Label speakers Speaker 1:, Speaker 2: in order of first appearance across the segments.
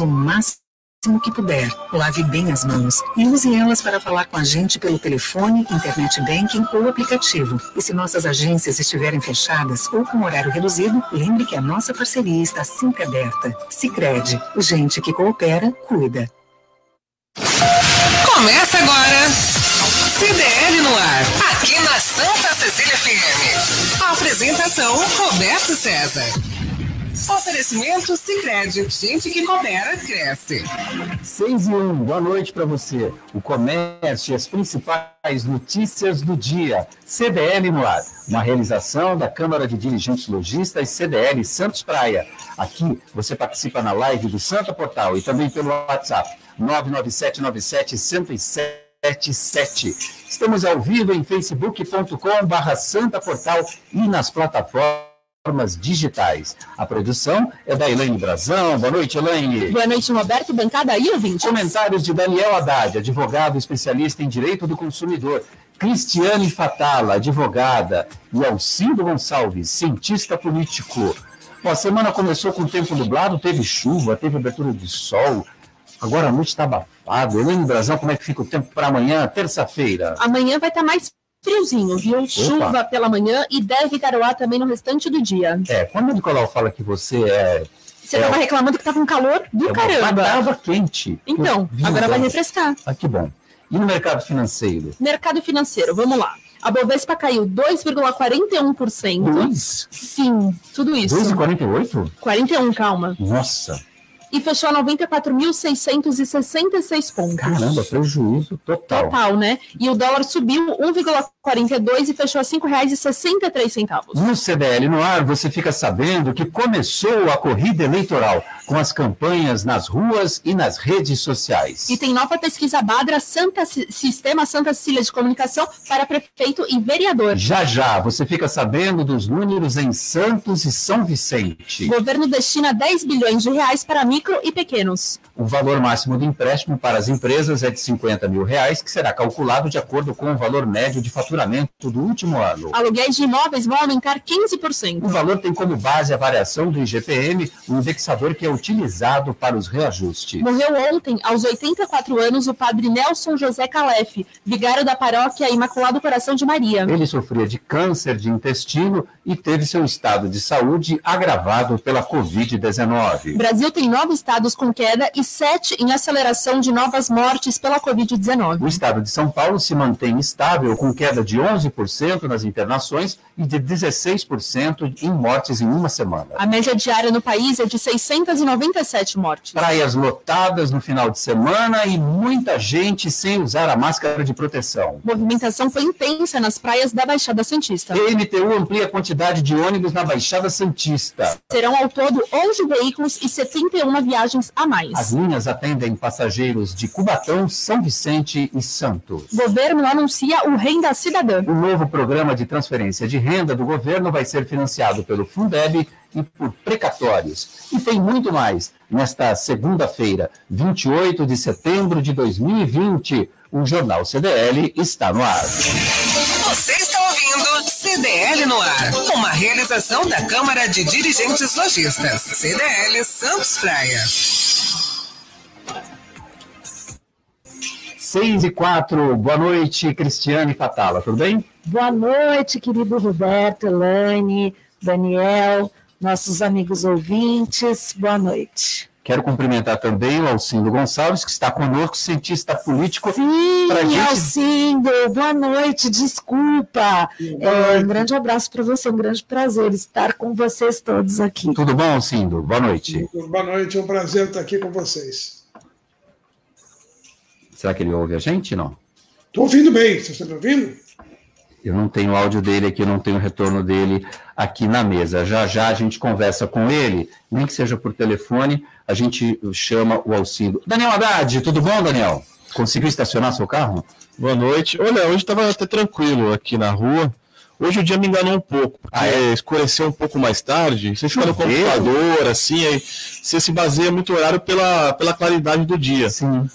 Speaker 1: o máximo que puder. Lave bem as mãos e use elas para falar com a gente pelo telefone, internet banking ou aplicativo. E se nossas agências estiverem fechadas ou com horário reduzido, lembre que a nossa parceria está sempre aberta. Sicredi, gente que coopera, cuida.
Speaker 2: Começa agora. CDL no ar, aqui na Santa Cecília FM. A apresentação Roberto César. Oferecimento Sicredi, gente que coopera cresce.
Speaker 3: 6 e 1, boa noite para você. O comércio e as principais notícias do dia. CDL no ar, uma realização da Câmara de Dirigentes Logistas CDL Santos Praia. Aqui você participa na live do Santa Portal e também pelo WhatsApp 99797 Estamos ao vivo em facebook.com/barra Santa Portal e nas plataformas plataformas digitais. A produção é da Elaine Brazão. Boa noite, Elaine.
Speaker 4: Boa noite, Roberto. Bancada aí, ouvinte.
Speaker 3: Comentários de Daniel Haddad, advogado especialista em direito do consumidor. Cristiane Fatala, advogada. E Alcindo Gonçalves, cientista político. Bom, a semana começou com tempo nublado, teve chuva, teve abertura de sol. Agora a noite está abafada. Elaine Brazão, como é que fica o tempo para amanhã, terça-feira?
Speaker 4: Amanhã vai estar tá mais friozinho, viu? Opa. Chuva pela manhã e deve garoar também no restante do dia.
Speaker 3: É, quando o Nicolau fala que você é.
Speaker 4: Você estava é, reclamando que estava um calor do
Speaker 3: é
Speaker 4: caramba.
Speaker 3: Estava quente.
Speaker 4: Então, agora vai refrescar.
Speaker 3: Ah, que bom. E no mercado financeiro?
Speaker 4: Mercado financeiro, vamos lá. A Bovespa caiu 2,41%.
Speaker 3: Dois?
Speaker 4: Sim, tudo isso.
Speaker 3: 2,48?
Speaker 4: 41, calma.
Speaker 3: Nossa
Speaker 4: e fechou a 94.666 pontos.
Speaker 3: Caramba, prejuízo total.
Speaker 4: Total, né? E o dólar subiu 1,42 e fechou a R$ 5,63.
Speaker 3: No CDL no ar, você fica sabendo que começou a corrida eleitoral com as campanhas nas ruas e nas redes sociais.
Speaker 4: E tem nova pesquisa Badra Santa Sistema Santa Cecília de Comunicação para prefeito e vereador.
Speaker 3: Já já, você fica sabendo dos números em Santos e São Vicente.
Speaker 4: O governo destina 10 bilhões de reais para micro e pequenos.
Speaker 3: O valor máximo do empréstimo para as empresas é de 50 mil reais, que será calculado de acordo com o valor médio de faturamento do último ano.
Speaker 4: Aluguéis de imóveis vão aumentar 15%.
Speaker 3: O valor tem como base a variação do IGPM, um indexador que é utilizado para os reajustes.
Speaker 4: Morreu ontem, aos 84 anos, o padre Nelson José Calef, vigário da paróquia Imaculado Coração de Maria.
Speaker 3: Ele sofria de câncer de intestino e teve seu estado de saúde agravado pela Covid-19.
Speaker 4: Brasil tem nove estados com queda e sete em aceleração de novas mortes pela Covid-19.
Speaker 3: O estado de São Paulo se mantém estável, com queda de 11% nas internações e de 16% em mortes em uma semana.
Speaker 4: A média diária no país é de 697 mortes.
Speaker 3: Praias lotadas no final de semana e muita gente sem usar a máscara de proteção.
Speaker 4: Movimentação foi intensa nas praias da Baixada Santista.
Speaker 3: MTU amplia a quantidade de ônibus na Baixada Santista.
Speaker 4: Serão ao todo 11 veículos e 71 viagens a mais.
Speaker 3: As linhas atendem passageiros de Cubatão, São Vicente e Santos.
Speaker 4: Governo anuncia o Renda Cidadã.
Speaker 3: O novo programa de transferência de renda do governo vai ser financiado pelo Fundeb e por precatórios. E tem muito mais. Nesta segunda-feira, 28 de setembro de 2020, o Jornal CDL está no ar.
Speaker 2: Você está ouvindo CDL no ar, uma realização da Câmara de Dirigentes Lojistas, CDL Santos Praia.
Speaker 3: 6 e 4, boa noite, Cristiane Fatala, tudo bem?
Speaker 5: Boa noite, querido Roberto, Elaine, Daniel, nossos amigos ouvintes, boa noite.
Speaker 3: Quero cumprimentar também o Alcindo Gonçalves, que está conosco, cientista político.
Speaker 5: Sim, gente... Alcindo, boa noite, desculpa. É, um grande abraço para você, um grande prazer estar com vocês todos aqui.
Speaker 3: Tudo bom, Alcindo? Boa noite.
Speaker 6: Boa noite, é um prazer estar aqui com vocês.
Speaker 3: Será que ele ouve a gente? Não.
Speaker 6: Estou ouvindo bem. Você está me ouvindo?
Speaker 3: Eu não tenho o áudio dele aqui, eu não tenho o retorno dele aqui na mesa. Já já a gente conversa com ele, nem que seja por telefone, a gente chama o auxílio. Daniel Haddad, tudo bom, Daniel? Conseguiu estacionar seu carro?
Speaker 7: Boa noite. Olha, hoje estava até tranquilo aqui na rua. Hoje o dia me enganou um pouco, porque ah, é? escureceu um pouco mais tarde. Você fica no computador, assim, aí você se baseia muito horário pela, pela claridade do dia.
Speaker 3: Sim.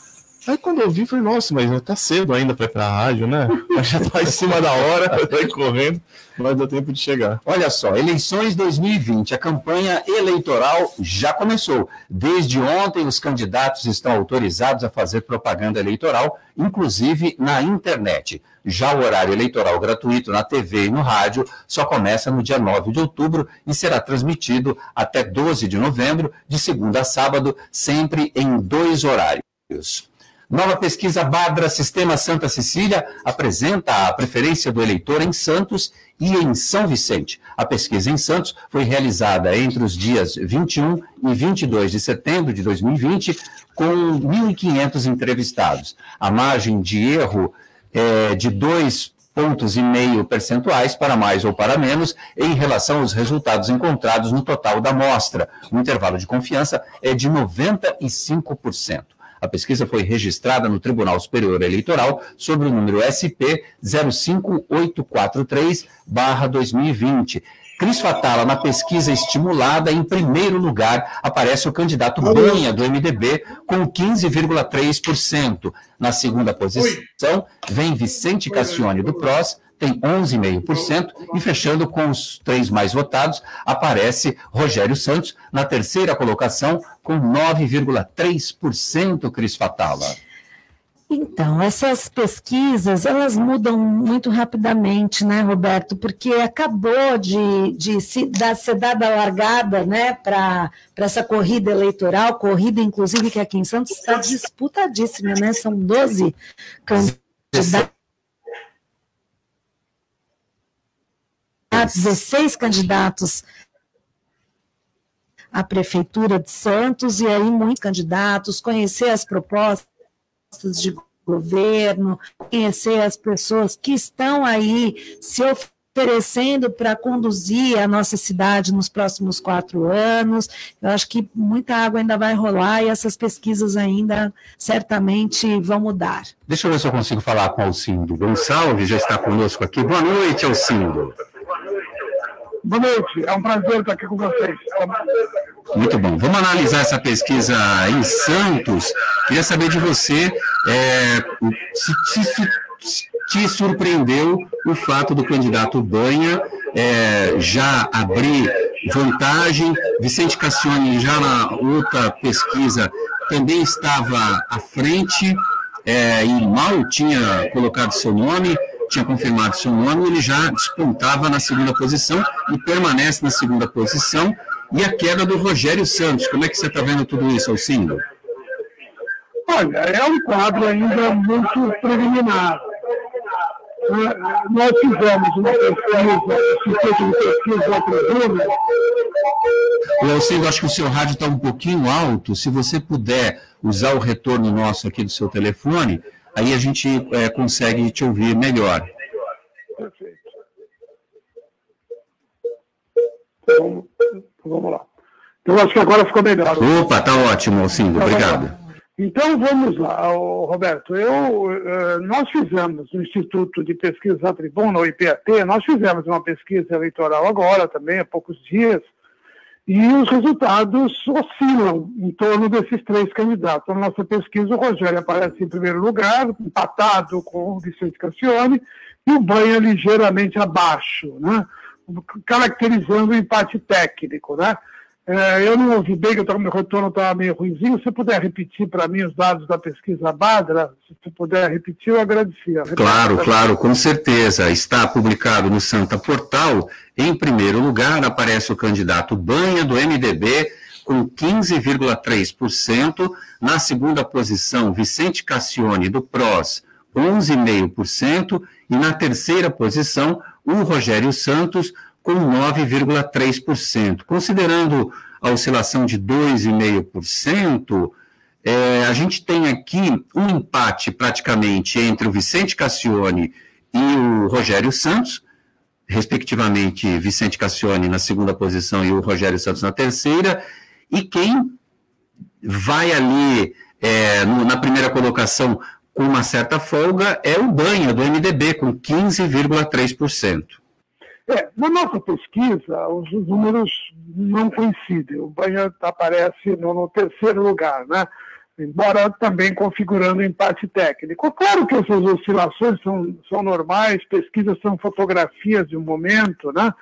Speaker 7: Aí quando eu vi, falei, nossa, mas tá cedo ainda para ir pra rádio, né? Já tá em cima da hora, tá correndo, mas deu tempo de chegar.
Speaker 3: Olha só, eleições 2020, a campanha eleitoral já começou. Desde ontem, os candidatos estão autorizados a fazer propaganda eleitoral, inclusive na internet. Já o horário eleitoral gratuito na TV e no rádio só começa no dia 9 de outubro e será transmitido até 12 de novembro, de segunda a sábado, sempre em dois horários. Nova pesquisa Badra Sistema Santa Cecília apresenta a preferência do eleitor em Santos e em São Vicente. A pesquisa em Santos foi realizada entre os dias 21 e 22 de setembro de 2020, com 1.500 entrevistados. A margem de erro é de dois pontos e meio percentuais para mais ou para menos em relação aos resultados encontrados no total da amostra. O intervalo de confiança é de 95%. A pesquisa foi registrada no Tribunal Superior Eleitoral sobre o número SP 05843-2020. Cris Fatala, na pesquisa estimulada, em primeiro lugar aparece o candidato Banha, do MDB, com 15,3%. Na segunda posição, vem Vicente Cassione, do PROS, tem 11,5%, e fechando com os três mais votados, aparece Rogério Santos, na terceira colocação, com 9,3%, Cris Fatala.
Speaker 5: Então, essas pesquisas, elas mudam muito rapidamente, né, Roberto? Porque acabou de, de se dar, ser dada a largada né, para essa corrida eleitoral, corrida, inclusive, que aqui em Santos está disputadíssima, né? São 12 candidatos. 16 candidatos à Prefeitura de Santos, e aí muitos candidatos, conhecer as propostas de governo, conhecer as pessoas que estão aí se oferecendo para conduzir a nossa cidade nos próximos quatro anos. Eu acho que muita água ainda vai rolar e essas pesquisas ainda certamente vão mudar.
Speaker 3: Deixa eu ver se eu consigo falar com o Alcindo Gonçalves, já está conosco aqui. Boa noite, Alcindo.
Speaker 8: Boa noite, é um prazer estar aqui com vocês.
Speaker 3: Muito bom. Vamos analisar essa pesquisa em Santos. Queria saber de você é, se, se, se, te surpreendeu o fato do candidato Banha é, já abrir vantagem. Vicente Cassione, já na outra pesquisa, também estava à frente é, e mal tinha colocado seu nome tinha confirmado seu nome, ele já despontava na segunda posição e permanece na segunda posição. E a queda do Rogério Santos, como é que você está vendo tudo isso, Alcindo?
Speaker 8: Olha, é um quadro ainda muito preliminar. Nós fizemos uma pesquisa, de Pesquisa.
Speaker 3: O Alcindo, acho que o seu rádio está um pouquinho alto. Se você puder usar o retorno nosso aqui do seu telefone, aí a gente é, consegue te ouvir melhor. Perfeito.
Speaker 8: Então, vamos lá. Então, acho que agora ficou melhor.
Speaker 3: Opa, tá ótimo, Alcindo, obrigado.
Speaker 8: Então, vamos lá, Roberto. Eu, eh, nós fizemos no Instituto de Pesquisa da Tribuna, o IPAT, nós fizemos uma pesquisa eleitoral agora também, há poucos dias, e os resultados oscilam em torno desses três candidatos. Na nossa pesquisa, o Rogério aparece em primeiro lugar, empatado com o Vicente Cassione, e o Banha ligeiramente abaixo, né? caracterizando o empate técnico. Né? É, eu não ouvi bem, que meu retorno estava meio ruimzinho. Se puder repetir para mim os dados da pesquisa Badra, se puder repetir, eu agradecia.
Speaker 3: Claro, claro, com certeza. Está publicado no Santa Portal. Em primeiro lugar, aparece o candidato Banha, do MDB, com 15,3%. Na segunda posição, Vicente Cassione, do PROS, 11,5%. E na terceira posição, o Rogério Santos, com 9,3%. Considerando a oscilação de 2,5%, é, a gente tem aqui um empate praticamente entre o Vicente Cassione e o Rogério Santos, respectivamente Vicente Cassione na segunda posição e o Rogério Santos na terceira, e quem vai ali é, no, na primeira colocação com uma certa folga é o Banha, do MDB, com 15,3%.
Speaker 8: É, na nossa pesquisa, os números não coincidem. O Banha aparece no, no terceiro lugar, né? embora também configurando empate técnico. Claro que essas oscilações são, são normais, pesquisas são fotografias de um momento, né?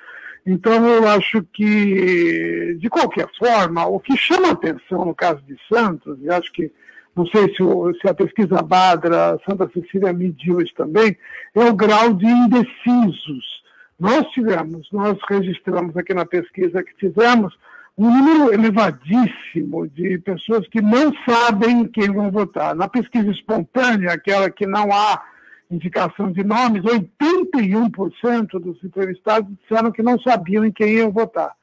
Speaker 8: Então, eu acho que, de qualquer forma, o que chama atenção no caso de Santos, e acho que, não sei se, o, se a pesquisa Badra, Santa Cecília mediu isso também, é o grau de indecisos. Nós tivemos, nós registramos aqui na pesquisa que fizemos, um número elevadíssimo de pessoas que não sabem quem vão votar. Na pesquisa espontânea, aquela que não há indicação de nomes, 81% dos entrevistados disseram que não sabiam em quem iam votar.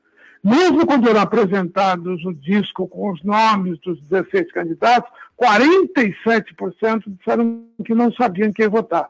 Speaker 8: Mesmo quando eram apresentados o disco com os nomes dos 16 candidatos, 47% disseram que não sabiam em quem votar.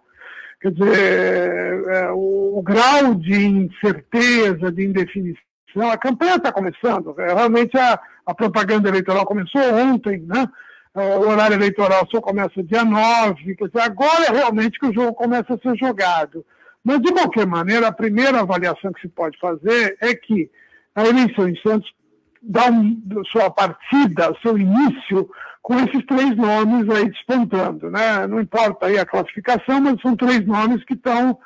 Speaker 8: Quer dizer, é, o, o grau de incerteza, de indefinição, a campanha está começando. É, realmente a, a, propaganda eleitoral começou ontem, né? É, o horário eleitoral só começa dia 9, quer dizer, agora é realmente que o jogo começa a ser jogado. Mas, de qualquer maneira, a primeira avaliação que se pode fazer é que a eleição em Santos dá um, sua partida, seu início, com esses três nomes aí despontando. Né? Não importa aí a classificação, mas são três nomes que estão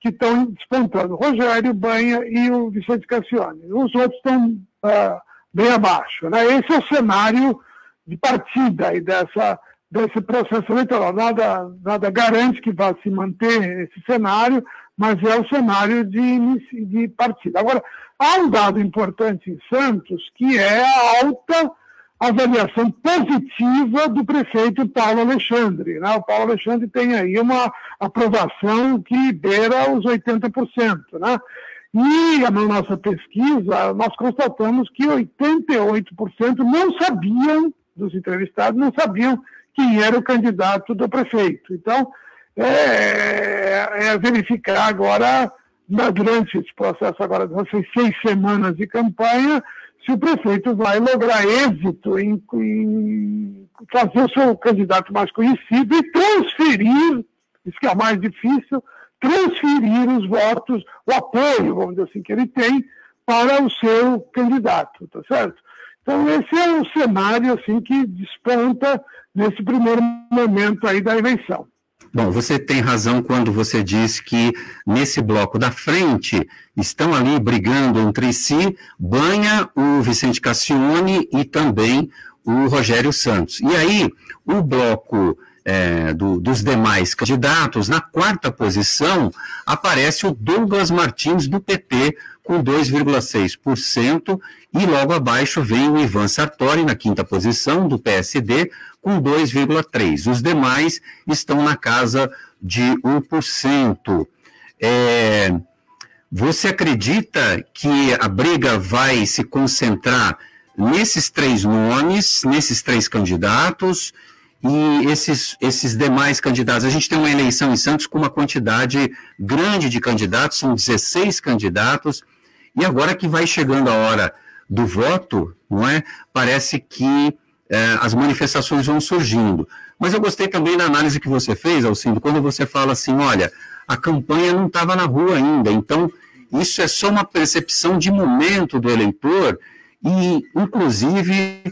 Speaker 8: que estão despontando. Rogério, Banha e o Vicente Cassione. Os outros estão uh, bem abaixo. Né? Esse é o cenário de partida aí dessa, desse processo eleitoral. Nada, nada garante que vá se manter esse cenário, mas é o cenário de, de partida. Agora, há um dado importante em Santos, que é a alta avaliação positiva do prefeito Paulo Alexandre. Né? O Paulo Alexandre tem aí uma aprovação que beira os 80%. Né? E na nossa pesquisa, nós constatamos que 88% não sabiam, dos entrevistados, não sabiam quem era o candidato do prefeito. Então, é, é verificar agora, durante esse processo agora dessas seis semanas de campanha, se o prefeito vai lograr êxito em, em fazer o seu candidato mais conhecido e transferir, isso que é mais difícil, transferir os votos, o apoio, vamos dizer assim, que ele tem para o seu candidato, tá certo? Então esse é o cenário assim que desponta nesse primeiro momento aí da eleição.
Speaker 3: Bom, você tem razão quando você diz que nesse bloco da frente estão ali brigando entre si Banha, o Vicente Cassione e também o Rogério Santos. E aí, o bloco é, do, dos demais candidatos, na quarta posição, aparece o Douglas Martins, do PT, com 2,6%, e logo abaixo vem o Ivan Sartori, na quinta posição, do PSD, com 2,3%. Os demais estão na casa de 1%. É, você acredita que a briga vai se concentrar nesses três nomes, nesses três candidatos e esses, esses demais candidatos? A gente tem uma eleição em Santos com uma quantidade grande de candidatos, são 16 candidatos, e agora que vai chegando a hora do voto, não é? Parece que é, as manifestações vão surgindo. Mas eu gostei também da análise que você fez, Alcindo, quando você fala assim, olha, a campanha não estava na rua ainda, então isso é só uma percepção de momento do eleitor e, inclusive,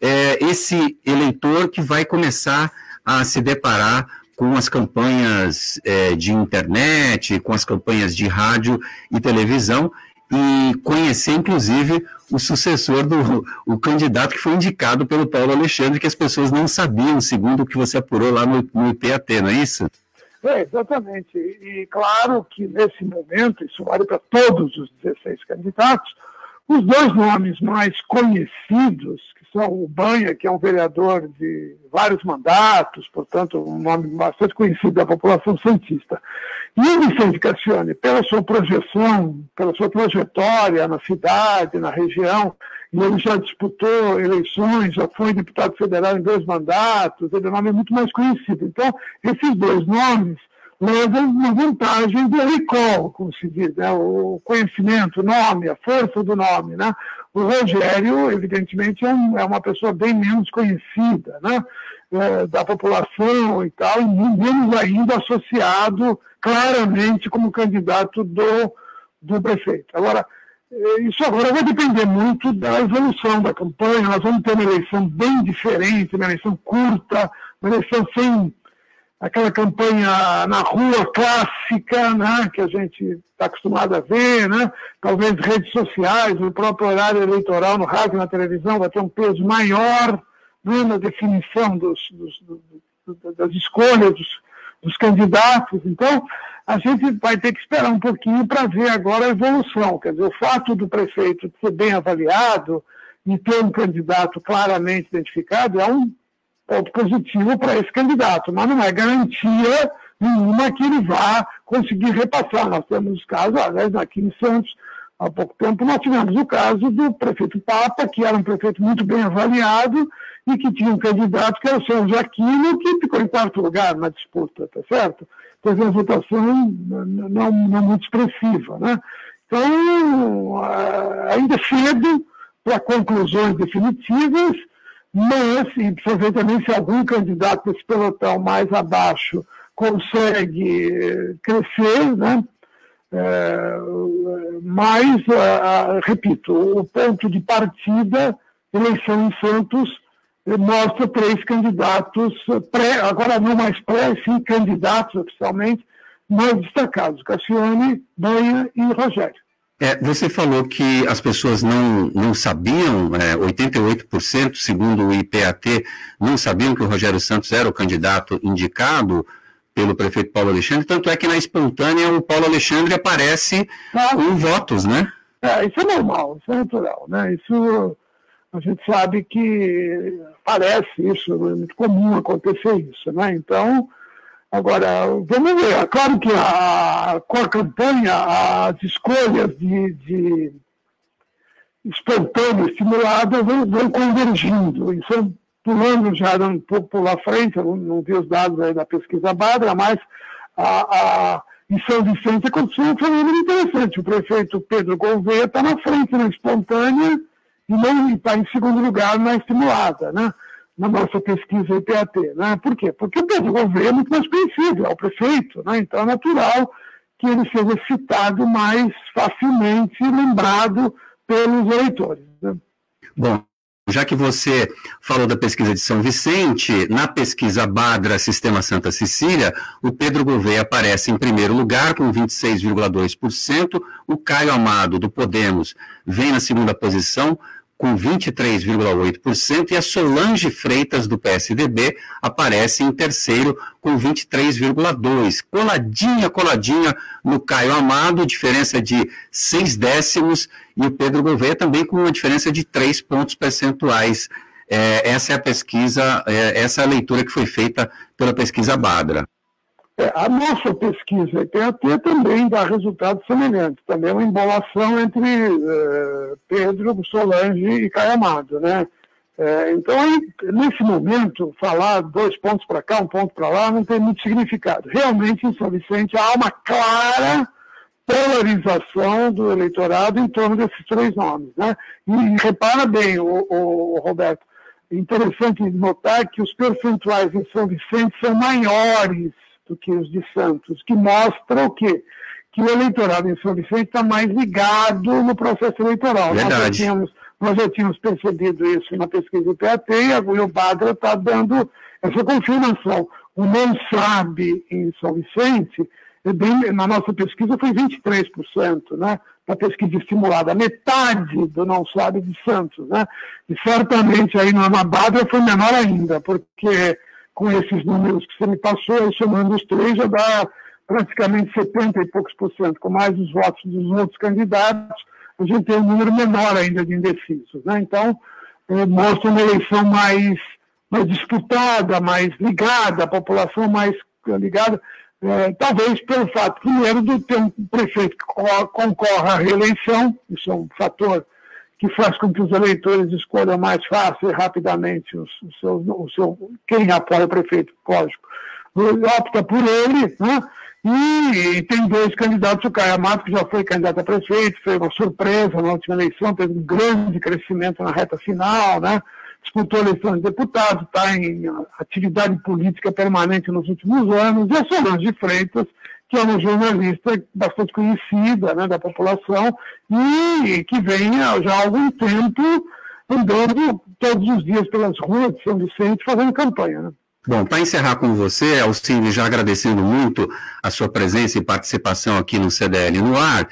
Speaker 3: é, esse eleitor que vai começar a se deparar com as campanhas é, de internet, com as campanhas de rádio e televisão, e conhecer, inclusive, o sucessor do o candidato que foi indicado pelo Paulo Alexandre, que as pessoas não sabiam, segundo o que você apurou lá no, no IPAT, não é isso?
Speaker 8: É, exatamente. E claro que nesse momento, isso vale para todos os 16 candidatos, os dois nomes mais conhecidos, são o Banha, que é um vereador de vários mandatos, portanto, um nome bastante conhecido da população santista, e o Vicente Cassione, pela sua projeção, pela sua trajetória na cidade, na região, e ele já disputou eleições, já foi deputado federal em dois mandatos, ele é um nome muito mais conhecido. Então, esses dois nomes levam uma vantagem do recall, como se diz, né? o conhecimento, o nome, a força do nome. Né? O Rogério, evidentemente, é, um, é uma pessoa bem menos conhecida né? É, da população e tal, e menos ainda associado claramente como candidato do, do prefeito. Agora, isso agora vai depender muito da evolução da campanha. Nós vamos ter uma eleição bem diferente, uma eleição curta, uma eleição sem aquela campanha na rua clássica, né, que a gente está acostumado a ver, né? talvez redes sociais, o próprio horário eleitoral no rádio na televisão vai ter um peso maior né, na definição dos, dos, das escolhas dos candidatos. Então, a gente vai ter que esperar um pouquinho para ver agora a evolução. Quer dizer, o fato do prefeito ser bem avaliado e ter um candidato claramente identificado é um ponto positivo para esse candidato, mas não é garantia nenhuma que ele vá conseguir repassar. Nós temos os casos, aliás, aqui em Santos, há pouco tempo, nós tivemos o caso do prefeito Papa, que era um prefeito muito bem avaliado e que tinha um candidato que era o senhor Jaquino, que ficou em quarto lugar na disputa, tá certo? Teve uma votação não, não muito expressiva, né? Então, ainda cedo para conclusões definitivas, mas, e precisa ver também se algum candidato desse pelotão mais abaixo consegue crescer, né? É, mas, repito, o ponto de partida, eleição em Santos, mostra três candidatos, pré, agora não mais pré, sim candidatos oficialmente, mais destacados, Cassiane, Banha e Rogério.
Speaker 3: É, você falou que as pessoas não, não sabiam, é, 88%, segundo o IPAT, não sabiam que o Rogério Santos era o candidato indicado pelo prefeito Paulo Alexandre, tanto é que na espontânea o Paulo Alexandre aparece ah, com votos, né?
Speaker 8: É, isso é normal, isso é natural, né? Isso a gente sabe que parece isso, é muito comum acontecer isso, né? Então, Agora, vamos ver. É claro que a, com a campanha, as escolhas de, de estimuladas, vão, vão convergindo. Isso pulando já um pouco pela frente, não, não vi os dados aí da pesquisa Badra, mas a, a, em São Vicente aconteceu um fenômeno interessante. O prefeito Pedro Gouveia está na frente na espontânea e não está em segundo lugar na estimulada. Né? Na nossa pesquisa IPAT. Né? Por quê? Porque o Pedro Gouveia é muito mais conhecido, é o prefeito, né? então é natural que ele seja citado mais facilmente, lembrado pelos eleitores. Né?
Speaker 3: Bom, já que você falou da pesquisa de São Vicente, na pesquisa Badra Sistema Santa Cecília, o Pedro Gouveia aparece em primeiro lugar com 26,2%, o Caio Amado do Podemos vem na segunda posição com 23,8%, e a Solange Freitas, do PSDB, aparece em terceiro, com 23,2%. Coladinha, coladinha no Caio Amado, diferença de seis décimos, e o Pedro Gouveia também com uma diferença de três pontos percentuais. É, essa é a pesquisa, é, essa é a leitura que foi feita pela pesquisa Badra.
Speaker 8: É, a nossa pesquisa IPAT também dá resultados semelhantes, também é uma embolação entre uh, Pedro, Solange e Caio Amado, né? É, então, nesse momento, falar dois pontos para cá, um ponto para lá, não tem muito significado. Realmente, em São Vicente, há uma clara polarização do eleitorado em torno desses três nomes. Né? E repara bem, o, o Roberto, interessante notar que os percentuais em São Vicente são maiores do que os de Santos, que mostra o quê? Que o eleitorado em São Vicente está mais ligado no processo eleitoral.
Speaker 3: Verdade.
Speaker 8: Nós já tínhamos, nós já tínhamos percebido isso na pesquisa do PAT e o Badra está dando essa confirmação. O não sabe em São Vicente, é bem, na nossa pesquisa foi 23%, né? Na pesquisa estimulada, metade do não sabe de Santos, né? E certamente aí na Badra foi menor ainda, porque com esses números que você me passou, somando os três, já dá praticamente 70 e poucos por cento, com mais os votos dos outros candidatos, a gente tem um número menor ainda de indecisos. Né? Então, eh, mostra uma eleição mais, mais disputada, mais ligada, a população mais ligada, eh, talvez pelo fato, primeiro, de ter um prefeito que concorra à reeleição, isso é um fator que faz com que os eleitores escolham mais fácil e rapidamente o seu, quem apoia o prefeito, lógico, opta por ele, né? E, e, tem dois candidatos, o Caio Amato, que já foi candidato a prefeito, foi uma surpresa na última eleição, teve um grande crescimento na reta final, né? disputou eleições de deputado, está em atividade política permanente nos últimos anos, e a Solange Freitas, que é uma jornalista bastante conhecida né, da população e que vem já há algum tempo andando todos os dias pelas ruas de São Vicente fazendo campanha. Né?
Speaker 3: Bom, para encerrar com você, Alcine, já agradecendo muito a sua presença e participação aqui no CDL no ar,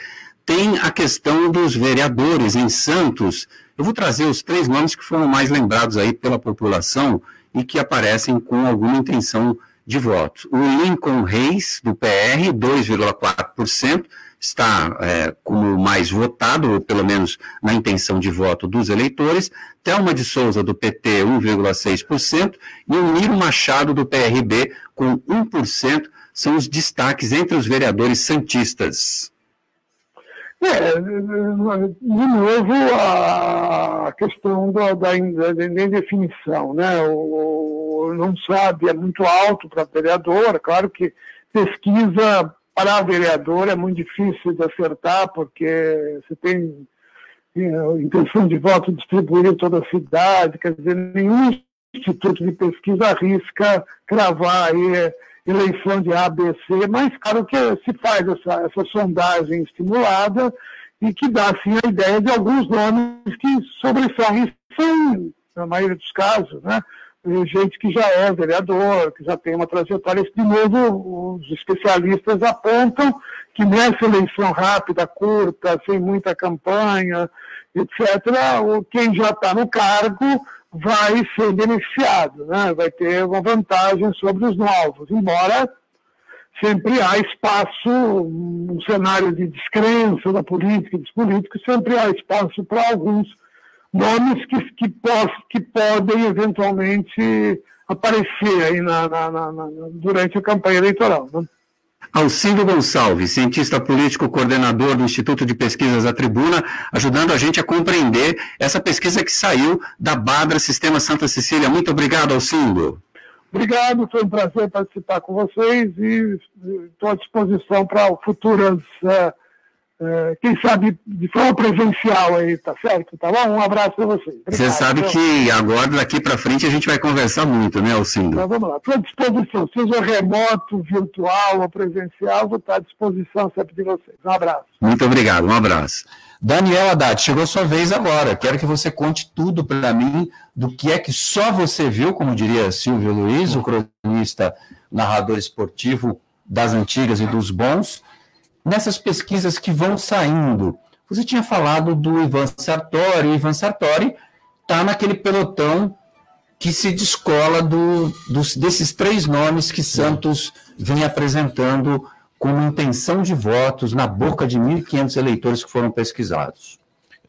Speaker 3: tem a questão dos vereadores em Santos. Eu vou trazer os três nomes que foram mais lembrados aí pela população e que aparecem com alguma intenção de voto. O Lincoln Reis, do PR, 2,4%, está é, como mais votado, ou pelo menos na intenção de voto dos eleitores. Thelma de Souza, do PT, 1,6%, e o Niro Machado, do PRB, com 1%, são os destaques entre os vereadores santistas.
Speaker 8: É, de novo, a questão da, da, indefinição, né? O, o, não sabe, é muito alto para vereador, claro que pesquisa para vereador é muito difícil de acertar, porque você tem é, intenção de voto distribuída em toda a cidade, quer dizer, nenhum instituto de pesquisa arrisca cravar aí eleição de ABC, mas claro que se faz essa, essa sondagem estimulada e que dá assim a ideia de alguns nomes que sobressaem, são, na maioria dos casos, né, gente que já é vereador, que já tem uma trajetória. De novo, os especialistas apontam que nessa eleição rápida, curta, sem muita campanha, etc., quem já está no cargo vai ser beneficiado, né? vai ter uma vantagem sobre os novos, embora sempre há espaço, um cenário de descrença da política dos políticos, sempre há espaço para alguns nomes que, que, que podem eventualmente aparecer aí na, na, na, durante a campanha eleitoral. Né?
Speaker 3: Alcindo Gonçalves, cientista político, coordenador do Instituto de Pesquisas da Tribuna, ajudando a gente a compreender essa pesquisa que saiu da Badra Sistema Santa Cecília. Muito obrigado, Alcindo.
Speaker 8: Obrigado, foi um prazer participar com vocês e estou à disposição para futuras uh, quem sabe de forma presencial aí, tá certo? Tá bom? Um abraço para vocês.
Speaker 3: Você sabe que agora, daqui para frente, a gente vai conversar muito, né, Alcindo?
Speaker 8: Então vamos lá. Estou à disposição, seja remoto, virtual ou presencial, vou estar à disposição sempre de vocês. Um abraço.
Speaker 3: Muito obrigado, um abraço. Daniel Haddad, chegou sua vez agora. Quero que você conte tudo para mim do que é que só você viu, como diria Silvio Luiz, o cronista, narrador esportivo das antigas e dos bons nessas pesquisas que vão saindo. Você tinha falado do Ivan Sartori, o Ivan Sartori está naquele pelotão que se descola do, dos, desses três nomes que Santos vem apresentando como intenção de votos na boca de 1.500 eleitores que foram pesquisados.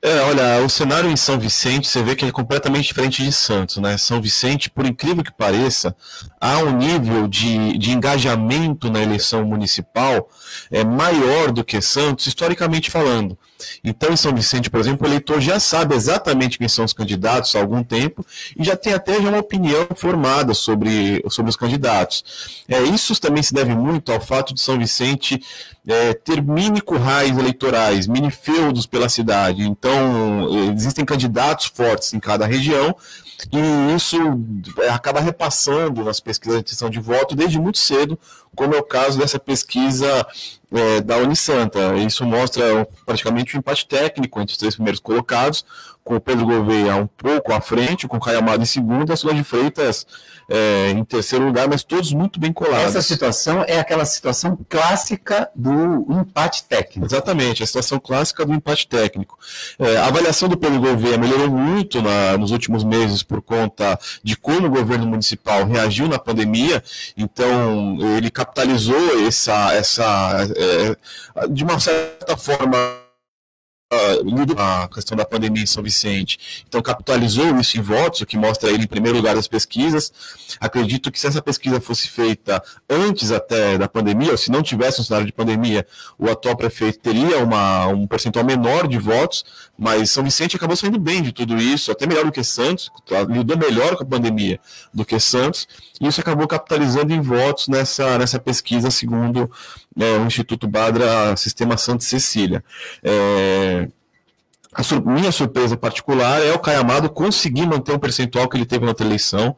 Speaker 7: É, olha, o cenário em São Vicente, você vê que é completamente diferente de Santos, né? São Vicente, por incrível que pareça, há um nível de, de engajamento na eleição municipal é, maior do que Santos, historicamente falando. Então, em São Vicente, por exemplo, o eleitor já sabe exatamente quem são os candidatos há algum tempo e já tem até já uma opinião formada sobre, sobre os candidatos. É, isso também se deve muito ao fato de São Vicente é, ter mini currais eleitorais, mini feudos pela cidade. Então, existem candidatos fortes em cada região e isso é, acaba repassando nas pesquisas de intenção de voto desde muito cedo, como é o caso dessa pesquisa é, da Unisanta. Isso mostra praticamente um empate técnico entre os três primeiros colocados, com o Pedro Gouveia um pouco à frente, com o Caio Amado em segundo e a Solange Freitas é, em terceiro lugar, mas todos muito bem colados.
Speaker 3: Essa situação é aquela situação clássica do empate técnico.
Speaker 7: Exatamente, a situação clássica do empate técnico. É, a avaliação do Pedro Gouveia melhorou muito na, nos últimos meses por conta de como o governo municipal reagiu na pandemia, então ele capitalizou essa, essa é, de uma certa forma a questão da pandemia em São Vicente. Então, capitalizou isso em votos, o que mostra ele em primeiro lugar das pesquisas. Acredito que se essa pesquisa fosse feita antes até da pandemia, ou se não tivesse um cenário de pandemia, o atual prefeito teria uma, um percentual menor de votos, mas São Vicente acabou saindo bem de tudo isso, até melhor do que Santos, lidou melhor com a pandemia do que Santos, e isso acabou capitalizando em votos nessa, nessa pesquisa, segundo é, o Instituto Badra Sistema Santa Cecília. É, a sur minha surpresa particular é o Caio Amado conseguir manter um percentual que ele teve na outra eleição.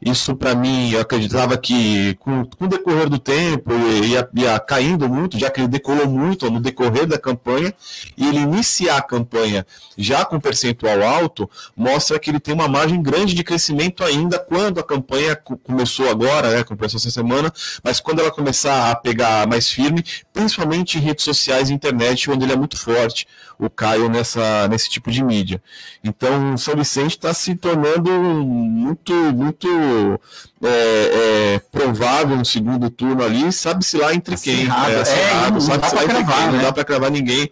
Speaker 7: Isso, para mim, eu acreditava que com, com o decorrer do tempo ia, ia, caindo muito, já que ele decolou muito no decorrer da campanha, e ele iniciar a campanha já com percentual alto, mostra que ele tem uma margem grande de crescimento ainda quando a campanha começou agora, né, começou essa semana, mas quando ela começar a pegar mais firme, principalmente em redes sociais e internet, onde ele é muito forte o Caio nessa, nesse tipo de mídia. Então, o São Vicente está se tornando muito, muito é, é, provável no segundo turno ali, sabe-se lá entre quem.
Speaker 3: Acirrado, é, não,
Speaker 7: sabe-se lá entre quem, né? não dá para cravar ninguém.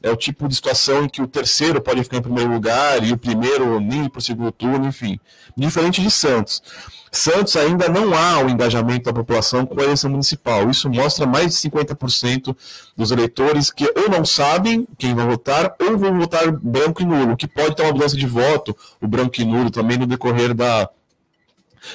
Speaker 7: É o tipo de situação em que o terceiro pode ficar em primeiro lugar e o primeiro nem para o segundo turno, enfim. Diferente de Santos. Santos ainda não há o engajamento da população com a eleição municipal. Isso mostra mais de 50% dos eleitores que ou não sabem quem vai votar ou vão votar branco e nulo, que pode ter uma mudança de voto, o branco e nulo também no decorrer da,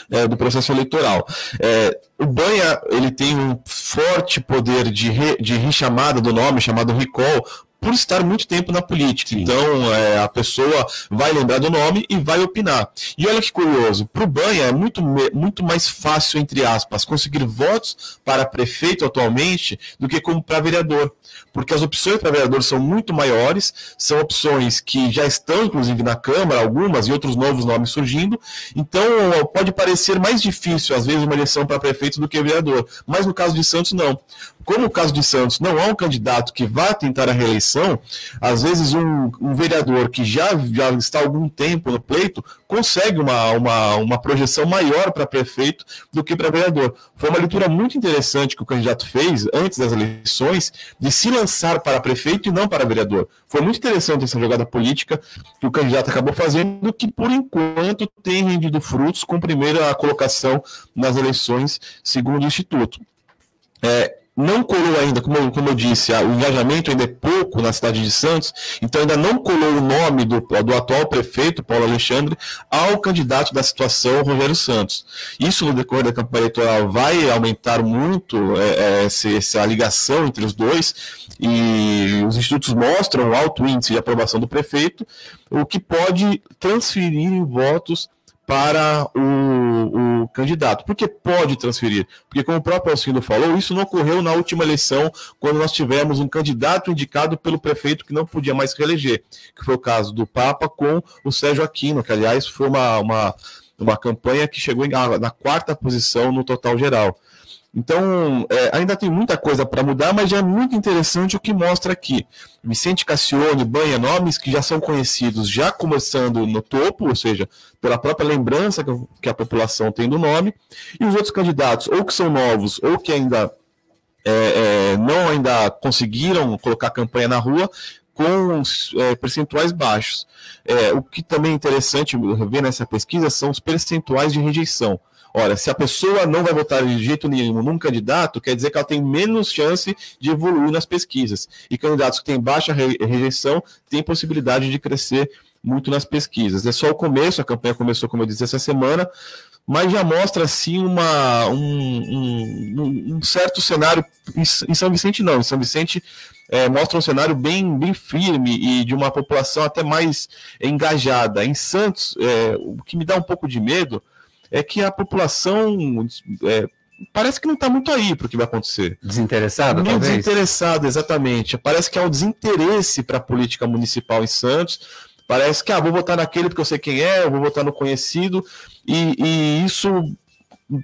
Speaker 7: é, do processo eleitoral. É, o Banha ele tem um forte poder de, re, de rechamada do nome, chamado recall, por estar muito tempo na política. Sim. Então, é, a pessoa vai lembrar do nome e vai opinar. E olha que curioso, para o Banha é muito, muito mais fácil, entre aspas, conseguir votos para prefeito atualmente do que como para vereador. Porque as opções para vereador são muito maiores, são opções que já estão, inclusive, na Câmara, algumas, e outros novos nomes surgindo. Então, pode parecer mais difícil, às vezes, uma eleição para prefeito do que vereador. Mas no caso de Santos, não. Como no caso de Santos não há um candidato que vá tentar a reeleição, às vezes um, um vereador que já, já está há algum tempo no pleito consegue uma, uma, uma projeção maior para prefeito do que para vereador. Foi uma leitura muito interessante que o candidato fez antes das eleições de se lançar para prefeito e não para vereador. Foi muito interessante essa jogada política que o candidato acabou fazendo, que por enquanto tem rendido frutos com primeira colocação nas eleições, segundo o Instituto. É, não colou ainda, como, como eu disse, o engajamento ainda é pouco na cidade de Santos, então ainda não colou o nome do, do atual prefeito, Paulo Alexandre, ao candidato da situação, Rogério Santos. Isso no decorrer da campanha eleitoral vai aumentar muito é, é, essa ligação entre os dois, e os institutos mostram o alto índice de aprovação do prefeito, o que pode transferir votos para o, o, candidato. Por que pode transferir? Porque, como o próprio Alcindo falou, isso não ocorreu na última eleição, quando nós tivemos um candidato indicado pelo prefeito que não podia mais reeleger, que foi o caso do Papa com o Sérgio Aquino, que, aliás, foi uma, uma, uma campanha que chegou na quarta posição no total geral. Então, é, ainda tem muita coisa para mudar, mas já é muito interessante o que mostra aqui. Vicente Cassione, Banha, nomes que já são conhecidos, já começando no topo, ou seja, pela própria lembrança que a população tem do nome, e os outros candidatos, ou que são novos, ou que ainda é, é, não ainda conseguiram colocar campanha na rua, com é, percentuais baixos. É, o que também é interessante ver nessa pesquisa são os percentuais de rejeição. Ora, se a pessoa não vai votar de jeito nenhum num candidato, quer dizer que ela tem menos chance de evoluir nas pesquisas. E candidatos que têm baixa rejeição têm possibilidade de crescer muito nas pesquisas. É só o começo, a campanha começou, como eu disse, essa semana, mas já mostra assim uma, um, um, um certo cenário em São Vicente não, em São Vicente é, mostra um cenário bem, bem firme e de uma população até mais engajada. Em Santos, é, o que me dá um pouco de medo é que a população é, parece que não está muito aí para o que vai acontecer.
Speaker 3: Desinteressada,
Speaker 7: Não
Speaker 3: talvez?
Speaker 7: desinteressada, exatamente. Parece que há um desinteresse para a política municipal em Santos. Parece que, ah, vou votar naquele porque eu sei quem é, eu vou votar no conhecido. E, e isso,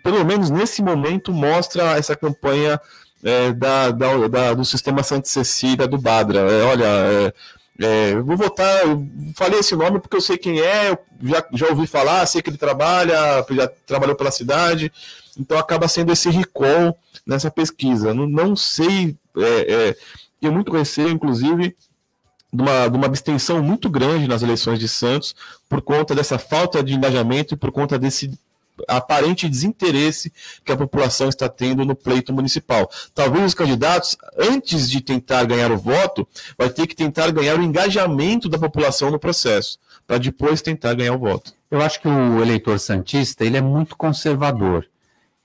Speaker 7: pelo menos nesse momento, mostra essa campanha é, da, da, da, do sistema Santa Cecília do Badra. É, olha, é, é, vou votar, eu falei esse nome porque eu sei quem é, já, já ouvi falar, sei que ele trabalha, já trabalhou pela cidade, então acaba sendo esse recall nessa pesquisa. Não, não sei, é, é, tenho muito receio, inclusive, de uma, de uma abstenção muito grande nas eleições de Santos, por conta dessa falta de engajamento e por conta desse aparente desinteresse que a população está tendo no pleito municipal. Talvez os candidatos, antes de tentar ganhar o voto, vai ter que tentar ganhar o engajamento da população no processo, para depois tentar ganhar o voto.
Speaker 3: Eu acho que o eleitor santista ele é muito conservador.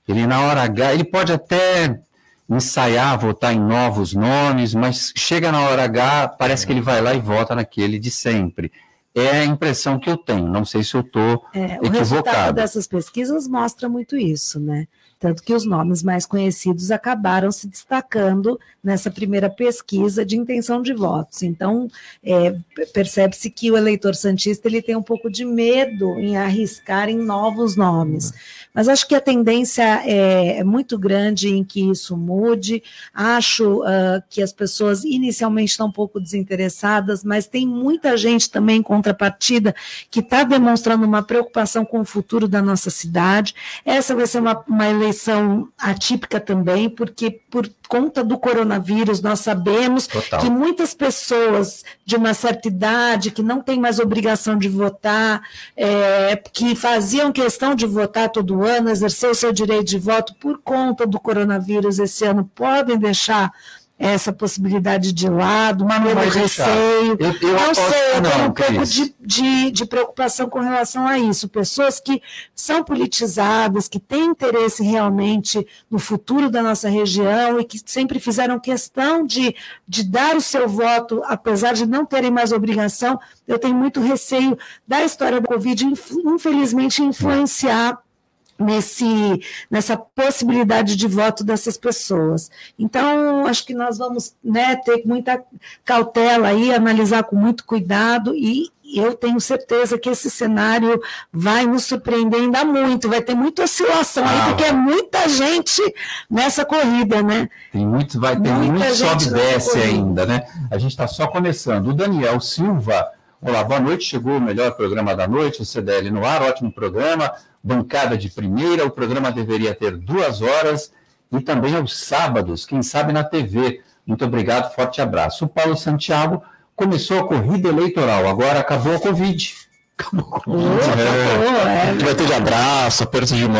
Speaker 3: Ele na hora H, ele pode até ensaiar votar em novos nomes, mas chega na hora H, parece que ele vai lá e vota naquele de sempre. É a impressão que eu tenho, não sei se eu estou
Speaker 5: É, o resultado
Speaker 3: equivocado.
Speaker 5: dessas pesquisas mostra muito isso, né? Tanto que os nomes mais conhecidos acabaram se destacando nessa primeira pesquisa de intenção de votos. Então, é, percebe-se que o eleitor santista ele tem um pouco de medo em arriscar em novos nomes. Mas acho que a tendência é, é muito grande em que isso mude. Acho ah, que as pessoas inicialmente estão um pouco desinteressadas, mas tem muita gente também em contrapartida que está demonstrando uma preocupação com o futuro da nossa cidade. Essa vai ser uma, uma eleição atípica também, porque por conta do coronavírus nós sabemos
Speaker 3: Total.
Speaker 5: que muitas pessoas de uma certa idade que não têm mais obrigação de votar, é, que faziam questão de votar todo ano, exercer o seu direito de voto por conta do coronavírus esse ano, podem deixar essa possibilidade de lado,
Speaker 3: vai deixar.
Speaker 5: receio.
Speaker 3: Eu, eu
Speaker 5: Não sei, eu tenho um pouco de, de, de preocupação com relação a isso. Pessoas que são politizadas, que têm interesse realmente no futuro da nossa região e que sempre fizeram questão de, de dar o seu voto, apesar de não terem mais obrigação. Eu tenho muito receio da história da Covid, inf- infelizmente, influenciar nesse, nessa possibilidade de voto dessas pessoas. Então, acho que nós vamos né, ter muita cautela aí, analisar com muito cuidado e eu tenho certeza que esse cenário vai nos surpreender ainda muito, vai ter muita oscilação
Speaker 3: Ah,
Speaker 5: aí, porque é muita gente nessa corrida, né?
Speaker 3: Tem muito, vai ter
Speaker 5: Muita
Speaker 3: muito sobe e desce ainda, né? A gente está só começando. O Daniel Silva, olá, boa noite. Chegou o melhor programa da noite, o CDL no ar, ótimo programa. Bancada de primeira, o programa deveria ter duas horas e também aos sábados, quem sabe na TV. Muito obrigado, forte abraço. O Paulo Santiago começou a corrida eleitoral, agora acabou a Covid. Acabou a Covid.
Speaker 7: É.
Speaker 5: É,
Speaker 7: Que vai ter de abraço, aperto de mão.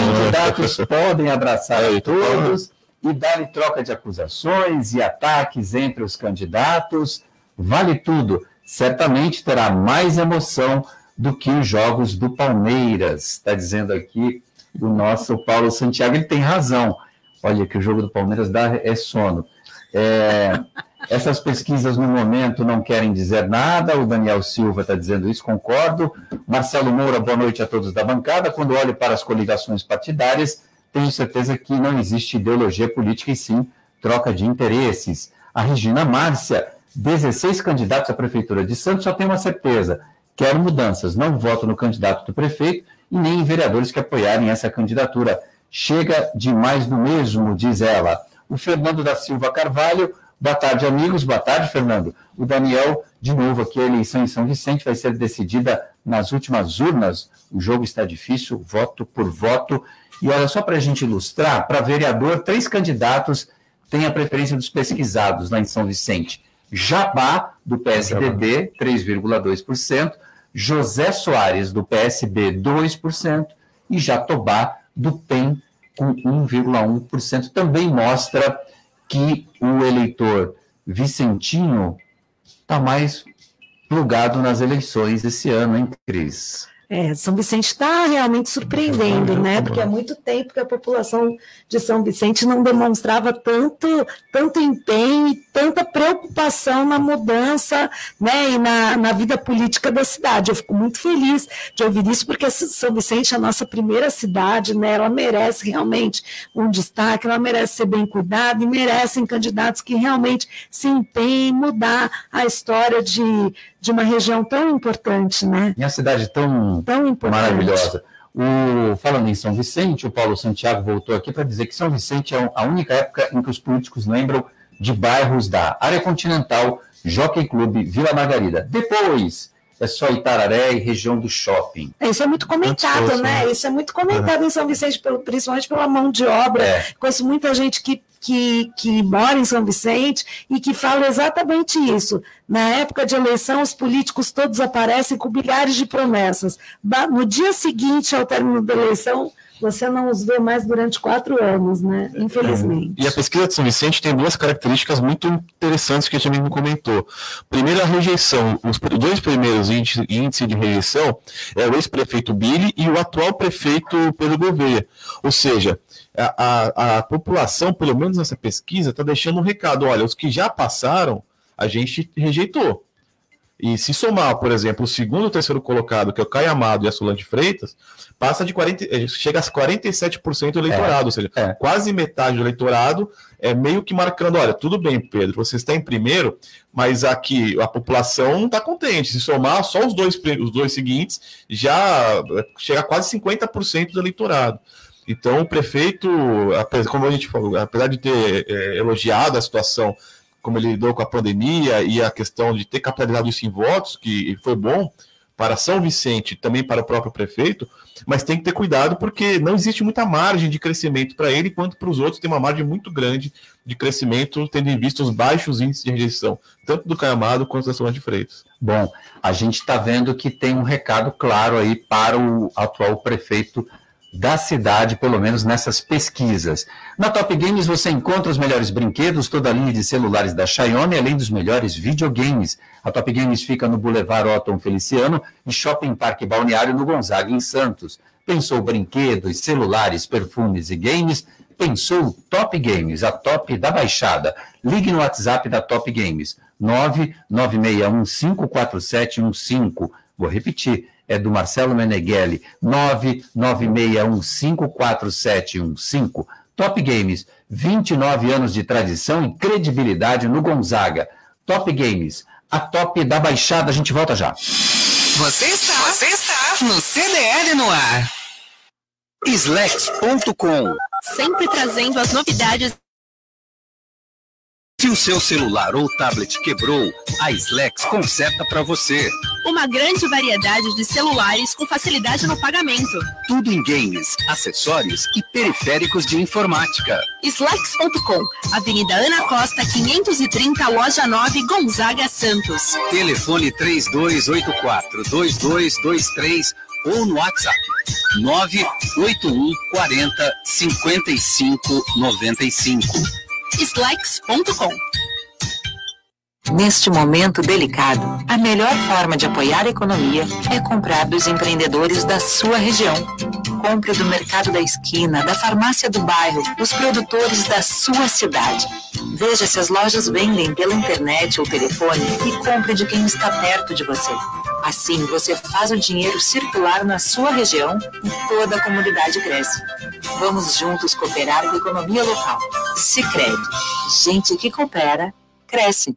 Speaker 3: candidatos podem abraçar a todos e dar troca de acusações e ataques entre os candidatos. Vale tudo. Certamente terá mais emoção do que os jogos do Palmeiras. Está dizendo aqui o nosso Paulo Santiago. Ele tem razão. Olha que o jogo do Palmeiras dá é sono. É, essas pesquisas no momento não querem dizer nada. O Daniel Silva está dizendo isso, concordo. Marcelo Moura, boa noite a todos da bancada. Quando olho para as coligações partidárias, tenho certeza que não existe ideologia política e sim troca de interesses. A Regina Márcia, 16 candidatos à Prefeitura de Santos, só tem uma certeza: quero mudanças. Não voto no candidato do prefeito e nem em vereadores que apoiarem essa candidatura. Chega de mais do mesmo, diz ela. O Fernando da Silva Carvalho, boa tarde, amigos. Boa tarde, Fernando. O Daniel, de novo, aqui a eleição em São Vicente vai ser decidida nas últimas urnas. O jogo está difícil, voto por voto. E olha, só para a gente ilustrar, para vereador, três candidatos têm a preferência dos pesquisados lá em São Vicente. Jabá, do PSDB, 3,2%, José Soares, do PSB, 2%, e Jatobá, do PEN, com 1,1%. Também mostra que o eleitor Vicentinho está mais plugado nas eleições esse ano, hein, Cris?
Speaker 5: É, São Vicente está realmente surpreendendo, né? Porque há muito tempo que a população de São Vicente não demonstrava tanto, tanto empenho e tanta preocupação na mudança né, e na, na vida política da cidade. Eu fico muito feliz de ouvir isso, porque São Vicente é a nossa primeira cidade, né? Ela merece realmente um destaque, ela merece ser bem cuidada e merecem candidatos que realmente se empenhem em mudar a história de, de uma região tão importante, né?
Speaker 3: E a cidade tão
Speaker 5: Tão importante.
Speaker 3: maravilhosa. O, falando em São Vicente, o Paulo Santiago voltou aqui para dizer que São Vicente é a única época em que os políticos lembram de bairros da área continental, Jockey Clube, Vila Margarida. Depois é só Itararé e região do shopping.
Speaker 5: É, Isso é muito comentado,
Speaker 7: Muito
Speaker 5: né?
Speaker 7: forte,
Speaker 5: Isso é muito comentado em São Vicente, pelo- principalmente pela mão de obra.
Speaker 3: É.
Speaker 5: Conheço muita gente que, que, que mora em São Vicente e que fala exatamente isso. Na época de eleição, os políticos todos aparecem com milhares de promessas. No dia seguinte ao término da eleição, você não os vê mais durante quatro anos, né? Infelizmente.
Speaker 7: E a pesquisa de São Vicente tem duas características muito interessantes que a gente mesmo comentou. Primeiro, a rejeição. Os dois primeiros índices índice de rejeição é o ex-prefeito Billy e o atual prefeito Pedro Gouveia. Ou seja, a, a, a população, pelo menos menos essa pesquisa, está deixando um recado: olha, os que já passaram, a gente rejeitou. E se somar, por exemplo, o segundo e o terceiro colocado, que é o Caio Amado e a Solange Freitas, passa de 40, eh, chega a 47% do eleitorado, é, ou seja, é. quase metade do eleitorado é meio que marcando, olha, tudo bem, Pedro, você está em primeiro, mas aqui a população não está contente. Se somar só os dois, os dois seguintes, já eh, chega a quase 50% do eleitorado. Então, o prefeito, como a gente falou, apesar de ter é, elogiado a situação como ele lidou com a pandemia e a questão de ter capitalizado isso em votos, que foi bom para São Vicente, também para o próprio prefeito, mas tem que ter cuidado porque não existe muita margem de crescimento para ele, enquanto para os outros tem uma margem muito grande de crescimento, tendo em vista os baixos índices de rejeição, tanto do Caiamado quanto da Solange de Freitas.
Speaker 3: Bom, a gente está vendo que tem um recado claro aí para o atual prefeito da cidade, pelo menos nessas pesquisas. Na Top Games você encontra os melhores brinquedos, toda a linha de celulares da Xiaomi, além dos melhores videogames. A Top Games fica no Boulevard Otton Feliciano e Shopping Parque Balneário no Gonzaga, em Santos. Pensou brinquedos, celulares, perfumes e games? Pensou Top Games, a top da Baixada. Ligue no WhatsApp da Top Games, 996154715. Vou repetir, é do Marcelo Meneghelli, 996154715. Top Games, 29 anos de tradição e credibilidade no Gonzaga. Top Games, a top da Baixada. A gente volta já.
Speaker 2: Você está, você está no CDL no ar.
Speaker 9: Slex.com
Speaker 4: Sempre trazendo as novidades
Speaker 9: se o seu celular ou tablet quebrou, a Slex conserta para você.
Speaker 4: Uma grande variedade de celulares com facilidade no pagamento.
Speaker 9: Tudo em games, acessórios e periféricos de informática.
Speaker 4: Slex.com, Avenida Ana Costa, 530, Loja 9, Gonzaga, Santos.
Speaker 9: Telefone 3284-2223 ou no WhatsApp 981 40 55 95
Speaker 4: slacks.com.
Speaker 1: Neste momento delicado, a melhor forma de apoiar a economia é comprar dos empreendedores da sua região. Compre do mercado da esquina, da farmácia do bairro, dos produtores da sua cidade. Veja se as lojas vendem pela internet ou telefone e compre de quem está perto de você. Assim, você faz o dinheiro circular na sua região e toda a comunidade cresce. Vamos juntos cooperar com a economia local. Sicredi, gente que coopera, cresce.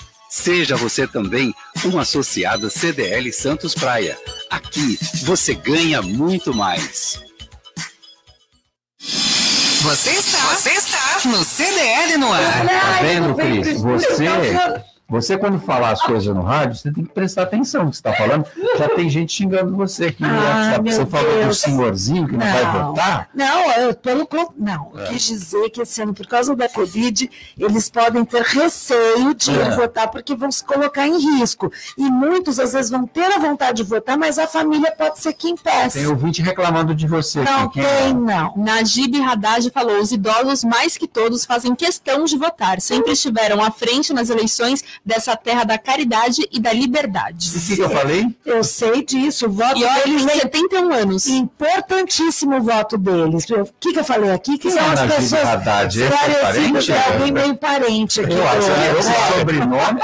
Speaker 9: Seja você também um associado CDL Santos Praia. Aqui você ganha muito mais.
Speaker 2: Você está, você está no CDL no ar.
Speaker 3: Tá vendo, Cris? Você você, quando falar as coisas no rádio, você tem que prestar atenção no que você está falando. Já tem gente xingando você aqui no ah, WhatsApp. Você falou do senhorzinho que não, não, vai votar?
Speaker 5: Não, eu, pelo não. É. Quis dizer que esse ano, por causa da Covid, eles podem ter receio de é. votar porque vão se colocar em risco. E muitos, às vezes, vão ter a vontade de votar, mas a família pode ser que impeça.
Speaker 3: Tem ouvinte reclamando de você.
Speaker 4: Não
Speaker 3: aqui.
Speaker 4: tem, é? não. Najib Haddad falou: os idosos, mais que todos, fazem questão de votar. Sempre estiveram à frente nas eleições dessa terra da caridade e da liberdade.
Speaker 3: O que, que, eu falei?
Speaker 5: Eu sei disso. O voto
Speaker 4: e olha, deles tem 71 anos.
Speaker 5: Importantíssimo o voto deles. O que, que eu falei aqui? Que são as pessoas
Speaker 3: Haddad, parecidas
Speaker 5: de alguém meio parente aqui.
Speaker 3: Eu acho que é sobrenome.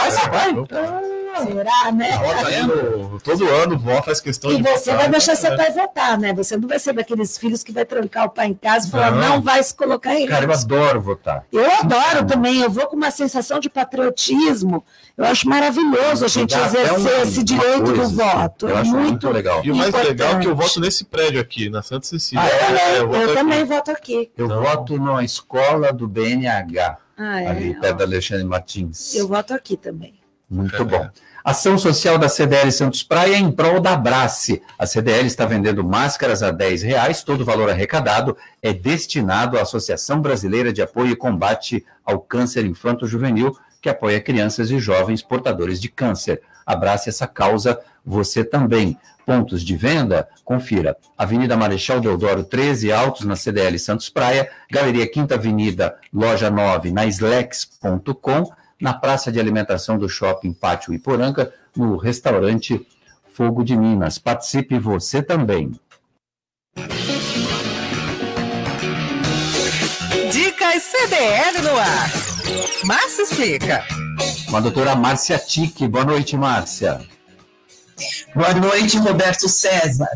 Speaker 5: Será, né?
Speaker 7: todo ano vó faz questão
Speaker 5: e
Speaker 7: de.
Speaker 5: E você votar, vai deixar seu pai votar, né? Você não vai ser daqueles filhos que vai trancar o pai em casa e falar, não, não vai se colocar em
Speaker 3: Cara, eu adoro votar.
Speaker 5: Eu adoro também, eu vou com uma sensação de patriotismo. Eu acho maravilhoso a gente exercer um, esse direito coisa, do voto.
Speaker 3: Eu
Speaker 5: é
Speaker 3: acho muito, muito legal.
Speaker 7: E o mais importante. legal é que eu voto nesse prédio aqui, na Santa Cecília.
Speaker 5: Ah, eu, é, eu, eu também voto aqui.
Speaker 3: Eu não. voto na escola do BNH, ah, é? ali perto da Alexandre Martins.
Speaker 5: Eu voto aqui também.
Speaker 3: Muito bom. Ação social da CDL Santos Praia em prol da Abrace. A CDL está vendendo máscaras a 10 reais. Todo o valor arrecadado é destinado à Associação Brasileira de Apoio e Combate ao Câncer Infanto-Juvenil, que apoia crianças e jovens portadores de câncer. Abrace essa causa você também. Pontos de venda, confira. Avenida Marechal Deodoro 13, Altos, na CDL Santos Praia. Galeria Quinta Avenida, Loja 9, na slex.com na praça de alimentação do Shopping Pátio Iporanga, no restaurante Fogo de Minas. Participe você também.
Speaker 2: Dicas CDL no ar. Márcia explica.
Speaker 3: Com a doutora Márcia Tique. Boa noite, Márcia.
Speaker 10: Boa noite, Roberto César.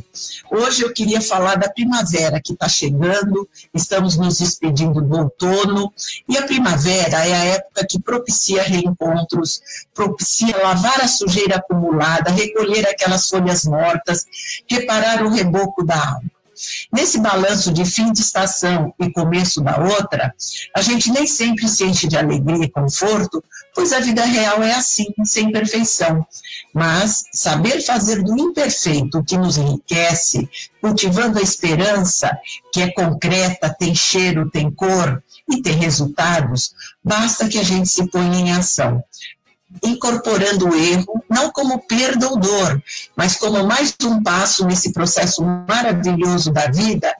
Speaker 10: Hoje eu queria falar da primavera que está chegando, estamos nos despedindo do outono, e a primavera é a época que propicia reencontros, propicia lavar a sujeira acumulada, recolher aquelas folhas mortas, reparar o reboco da alma. Nesse balanço de fim de estação e começo da outra, a gente nem sempre se enche de alegria e conforto, pois a vida real é assim, sem perfeição. Mas saber fazer do imperfeito o que nos enriquece, cultivando a esperança, que é concreta, tem cheiro, tem cor e tem resultados, basta que a gente se ponha em ação incorporando o erro, não como perda ou dor, mas como mais um passo nesse processo maravilhoso da vida,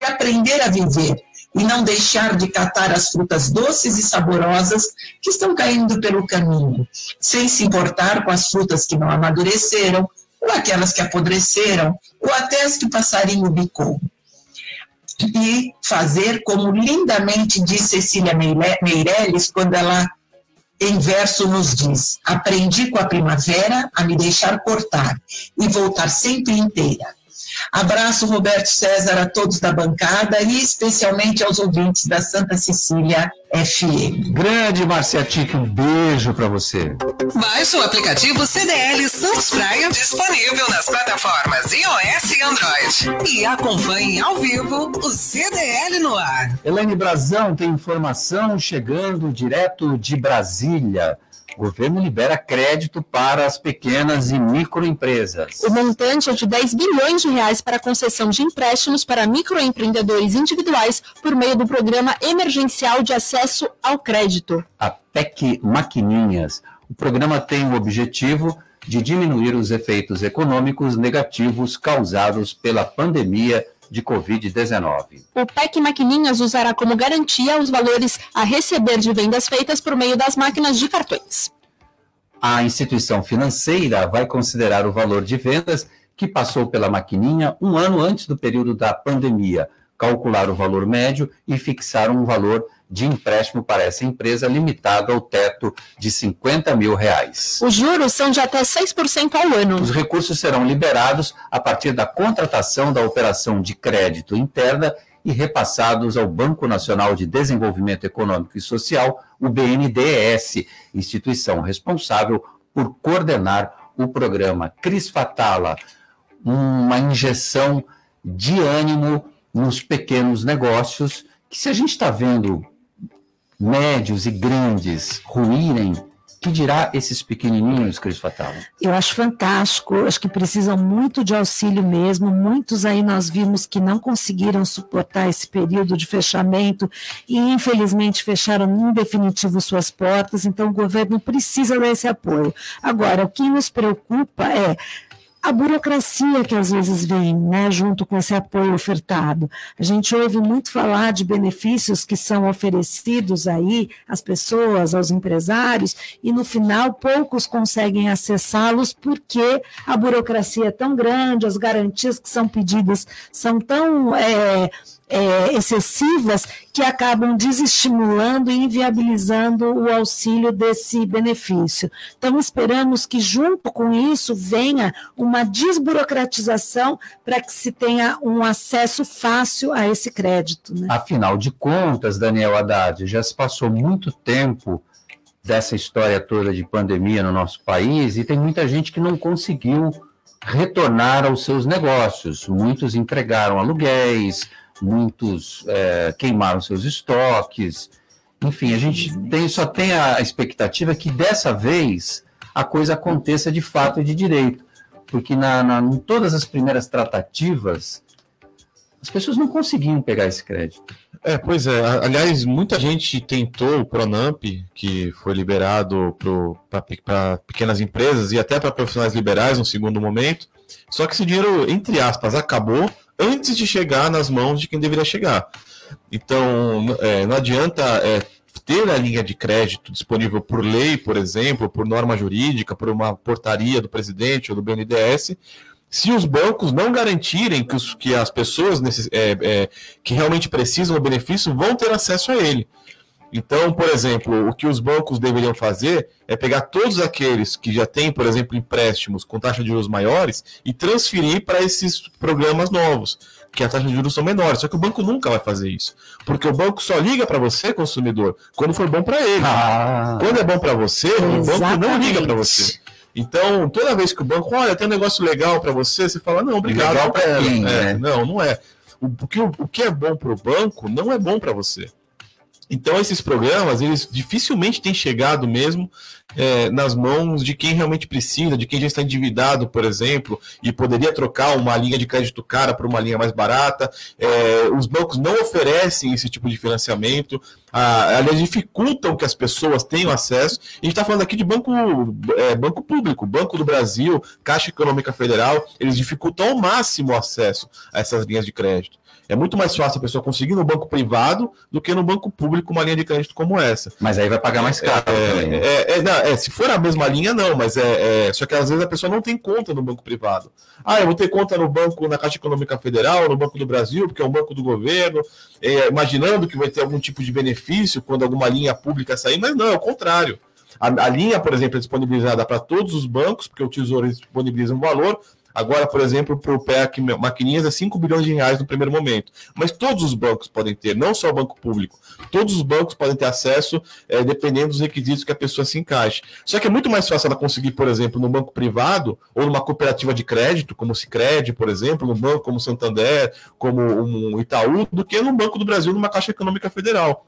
Speaker 10: aprender a viver e não deixar de catar as frutas doces e saborosas que estão caindo pelo caminho, sem se importar com as frutas que não amadureceram, ou aquelas que apodreceram, ou até as que o passarinho bicou. E fazer como lindamente diz Cecília Meirelles, quando ela em verso nos diz: Aprendi com a primavera a me deixar cortar e voltar sempre inteira. Abraço, Roberto César, a todos da bancada e especialmente aos ouvintes da Santa Cecília FM.
Speaker 3: Grande Marciatique, um beijo para você.
Speaker 2: Baixe o aplicativo CDL Santos Praia, disponível nas plataformas iOS e Android. E acompanhe ao vivo o CDL no ar.
Speaker 3: Elaine Brazão tem informação chegando direto de Brasília. O governo libera crédito para as pequenas e microempresas.
Speaker 4: O montante é de 10 bilhões de reais para concessão de empréstimos para microempreendedores individuais por meio do Programa Emergencial de Acesso ao Crédito.
Speaker 3: A PEC Maquininhas. O programa tem o objetivo de diminuir os efeitos econômicos negativos causados pela pandemia de Covid-19.
Speaker 4: O PEC Maquininhas usará como garantia os valores a receber de vendas feitas por meio das máquinas de cartões.
Speaker 3: A instituição financeira vai considerar o valor de vendas que passou pela maquininha um ano antes do período da pandemia, calcular o valor médio e fixar um valor de empréstimo para essa empresa limitado ao teto de 50 mil reais.
Speaker 4: Os juros são de até 6% ao ano.
Speaker 3: Os recursos serão liberados a partir da contratação da operação de crédito interna e repassados ao Banco Nacional de Desenvolvimento Econômico e Social, o BNDES, instituição responsável por coordenar o programa Cris Fatala, uma injeção de ânimo nos pequenos negócios, que se a gente está vendo médios e grandes ruírem, que dirá esses pequenininhos, Cris Fatal?
Speaker 5: Eu acho fantástico, acho que precisam muito de auxílio mesmo. Muitos aí nós vimos que não conseguiram suportar esse período de fechamento e, infelizmente, fecharam em definitivo suas portas. Então, o governo precisa desse apoio. Agora, o que nos preocupa é a burocracia que às vezes vem, né, junto com esse apoio ofertado. A gente ouve muito falar de benefícios que são oferecidos aí às pessoas, aos empresários, e no final poucos conseguem acessá-los porque a burocracia é tão grande, as garantias que são pedidas são tão é, é, excessivas que acabam desestimulando e inviabilizando o auxílio desse benefício. Então, esperamos que, junto com isso, venha uma desburocratização para que se tenha um acesso fácil a esse crédito. Né?
Speaker 3: Afinal de contas, Daniel Haddad, já se passou muito tempo dessa história toda de pandemia no nosso país e tem muita gente que não conseguiu retornar aos seus negócios. Muitos entregaram aluguéis, muitos é, queimaram seus estoques. Enfim, a gente tem, só tem a expectativa que dessa vez a coisa aconteça de fato e de direito. Porque na, na, em todas as primeiras tratativas, as pessoas não conseguiam pegar esse crédito.
Speaker 7: É, pois é. Aliás, muita gente tentou o Pronamp, que foi liberado para pequenas empresas e até para profissionais liberais no segundo momento. Só que esse dinheiro, entre aspas, acabou antes de chegar nas mãos de quem deveria chegar. Então, é, não adianta é, ter a linha de crédito disponível por lei, por exemplo, por norma jurídica, por uma portaria do presidente ou do BNDES, se os bancos não garantirem que, os, que as pessoas necess, é, é, que realmente precisam do benefício vão ter acesso a ele. Então, por exemplo, o que os bancos deveriam fazer é pegar todos aqueles que já têm, por exemplo, empréstimos com taxa de juros maiores e transferir para esses programas novos, que a taxa de juros são menores. Só que o banco nunca vai fazer isso, porque o banco só liga para você, consumidor, quando for bom para ele. Ah, quando é bom para você, exatamente. o banco não liga para você. Então, toda vez que o banco, olha, tem um negócio legal para você, você fala, não, obrigado. Legal para é, né? Não, não é. O, o, que, o que é bom para o banco não é bom para você. Então, esses programas, eles dificilmente têm chegado mesmo é, nas mãos de quem realmente precisa, de quem já está endividado, por exemplo, e poderia trocar uma linha de crédito cara por uma linha mais barata. É, os bancos não oferecem esse tipo de financiamento, ah, aliás, dificultam que as pessoas tenham acesso. A gente está falando aqui de banco, é, banco público, Banco do Brasil, Caixa Econômica Federal, eles dificultam ao máximo o acesso a essas linhas de crédito. É muito mais fácil a pessoa conseguir no banco privado do que no banco público uma linha de crédito como essa.
Speaker 3: Mas aí vai pagar mais caro.
Speaker 7: É, também, né? é, é, não, é, se for a mesma linha, não, mas é, é, Só que às vezes a pessoa não tem conta no banco privado. Ah, eu vou ter conta no banco, na Caixa Econômica Federal, no Banco do Brasil, porque é um banco do governo, é, imaginando que vai ter algum tipo de benefício quando alguma linha pública sair, mas não, é o contrário. A, a, linha, por exemplo, é disponibilizada para todos os bancos, porque o Tesouro disponibiliza um valor, Agora, por exemplo, para o PEC Maquininhas é 5 bilhões de reais no primeiro momento. Mas todos os bancos podem ter, não só o banco público. Todos os bancos podem ter acesso, é, dependendo dos requisitos que a pessoa se encaixe. Só que é muito mais fácil ela conseguir, por exemplo, no banco privado ou numa cooperativa de crédito, como o Cicred, por exemplo, num banco como o Santander, como um Itaú, do que no Banco do Brasil, numa Caixa Econômica Federal.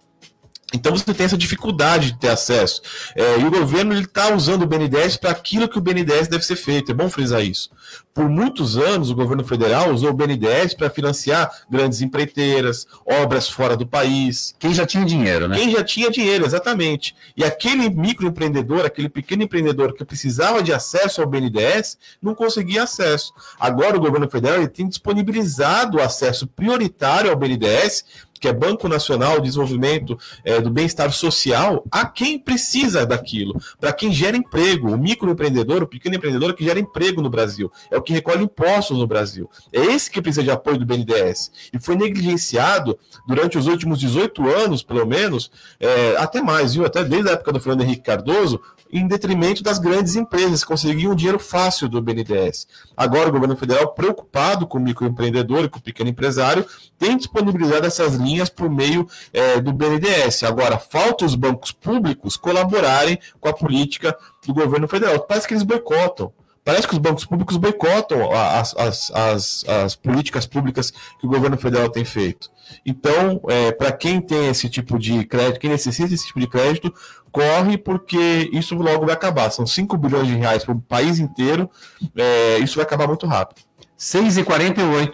Speaker 7: Então você tem essa dificuldade de ter acesso. É, e o governo está usando o BNDES para aquilo que o BNDES deve ser feito. É bom frisar isso. Por muitos anos, o governo federal usou o BNDES para financiar grandes empreiteiras, obras fora do país.
Speaker 3: Quem já tinha dinheiro, né?
Speaker 7: Quem já tinha dinheiro, exatamente. E aquele microempreendedor, aquele pequeno empreendedor que precisava de acesso ao BNDES, não conseguia acesso. Agora o governo federal tem disponibilizado o acesso prioritário ao BNDES que é Banco Nacional de Desenvolvimento é, do Bem-Estar Social, a quem precisa daquilo, para quem gera emprego, o microempreendedor, o pequeno empreendedor que gera emprego no Brasil, é o que recolhe impostos no Brasil. É esse que precisa de apoio do BNDES. E foi negligenciado durante os últimos 18 anos, pelo menos, é, até mais, viu? Até desde a época do Fernando Henrique Cardoso, em detrimento das grandes empresas, conseguiam dinheiro fácil do BNDES. Agora, o governo federal, preocupado com o microempreendedor e com o pequeno empresário, tem disponibilizado essas linhas por meio é, do BNDES. Agora, falta os bancos públicos colaborarem com a política do governo federal. Parece que eles boicotam. Parece que os bancos públicos boicotam as, as, as, as políticas públicas que o governo federal tem feito. Então, é, para quem tem esse tipo de crédito, quem necessita desse tipo de crédito, corre porque isso logo vai acabar. São 5 bilhões de reais para o país inteiro, é, isso vai acabar muito rápido.
Speaker 3: 6h48.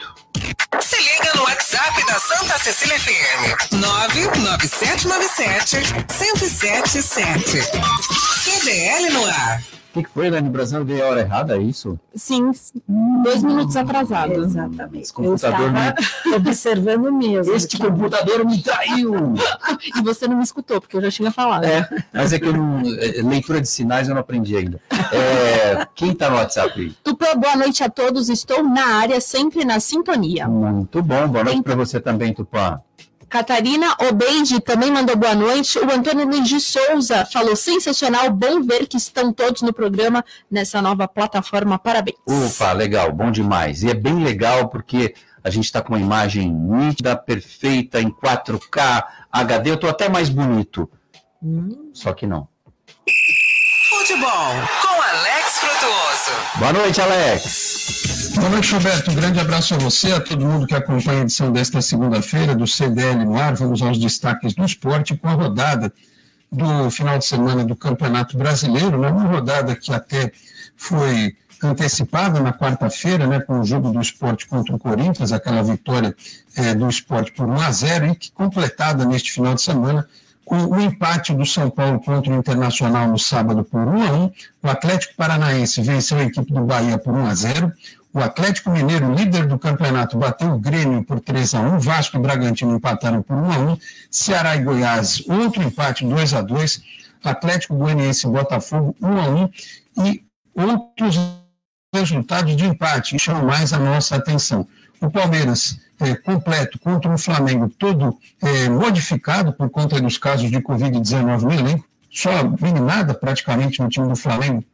Speaker 2: Se liga no WhatsApp da Santa Cecília FM. 99797 1077. CDL no ar.
Speaker 3: O que, foi, Dani? O Brasil veio a hora errada, é isso?
Speaker 4: Sim, dois minutos atrasado.
Speaker 5: Exatamente. Esse computador me... observando mesmo.
Speaker 3: Este computador me traiu!
Speaker 4: e você não me escutou, porque eu já tinha falado.
Speaker 3: É, mas é que eu não, é, leitura de sinais eu não aprendi ainda. É, quem está no WhatsApp aí?
Speaker 4: Tupã, boa noite a todos. Estou na área, sempre na sintonia.
Speaker 3: Muito bom. Boa noite para você também, Tupã.
Speaker 4: Catarina Obeide também mandou boa noite. O Antônio Luiz de Souza falou sensacional, bom ver que estão todos no programa nessa nova plataforma. Parabéns.
Speaker 3: Ufa, legal, bom demais. E é bem legal porque a gente está com uma imagem nítida, perfeita, em 4K, HD. Eu estou até mais bonito. Hum. Só que não.
Speaker 2: Futebol com Alex Frutuoso.
Speaker 3: Boa noite, Alex.
Speaker 11: Boa noite, Roberto. Um grande abraço a você, a todo mundo que acompanha a edição desta segunda-feira do CDL no ar. Vamos aos destaques do esporte com a rodada do final de semana do Campeonato Brasileiro, né? uma rodada que até foi antecipada na quarta-feira, né, com o jogo do esporte contra o Corinthians, aquela vitória é, do esporte por 1 a 0 e que completada neste final de semana o empate do São Paulo contra o Internacional no sábado por 1 a 1 o Atlético Paranaense venceu a equipe do Bahia por 1 a 0 o Atlético Mineiro, líder do campeonato, bateu o Grêmio por 3 a 1 Vasco e Bragantino empataram por 1 a 1 Ceará e Goiás, outro empate 2 a 2 Atlético Goianiense e Botafogo 1 a 1 e outros resultados de empate chamam mais a nossa atenção. O Palmeiras é, completo contra um Flamengo todo é, modificado por conta dos casos de Covid-19 no elenco, só minimada praticamente no time do Flamengo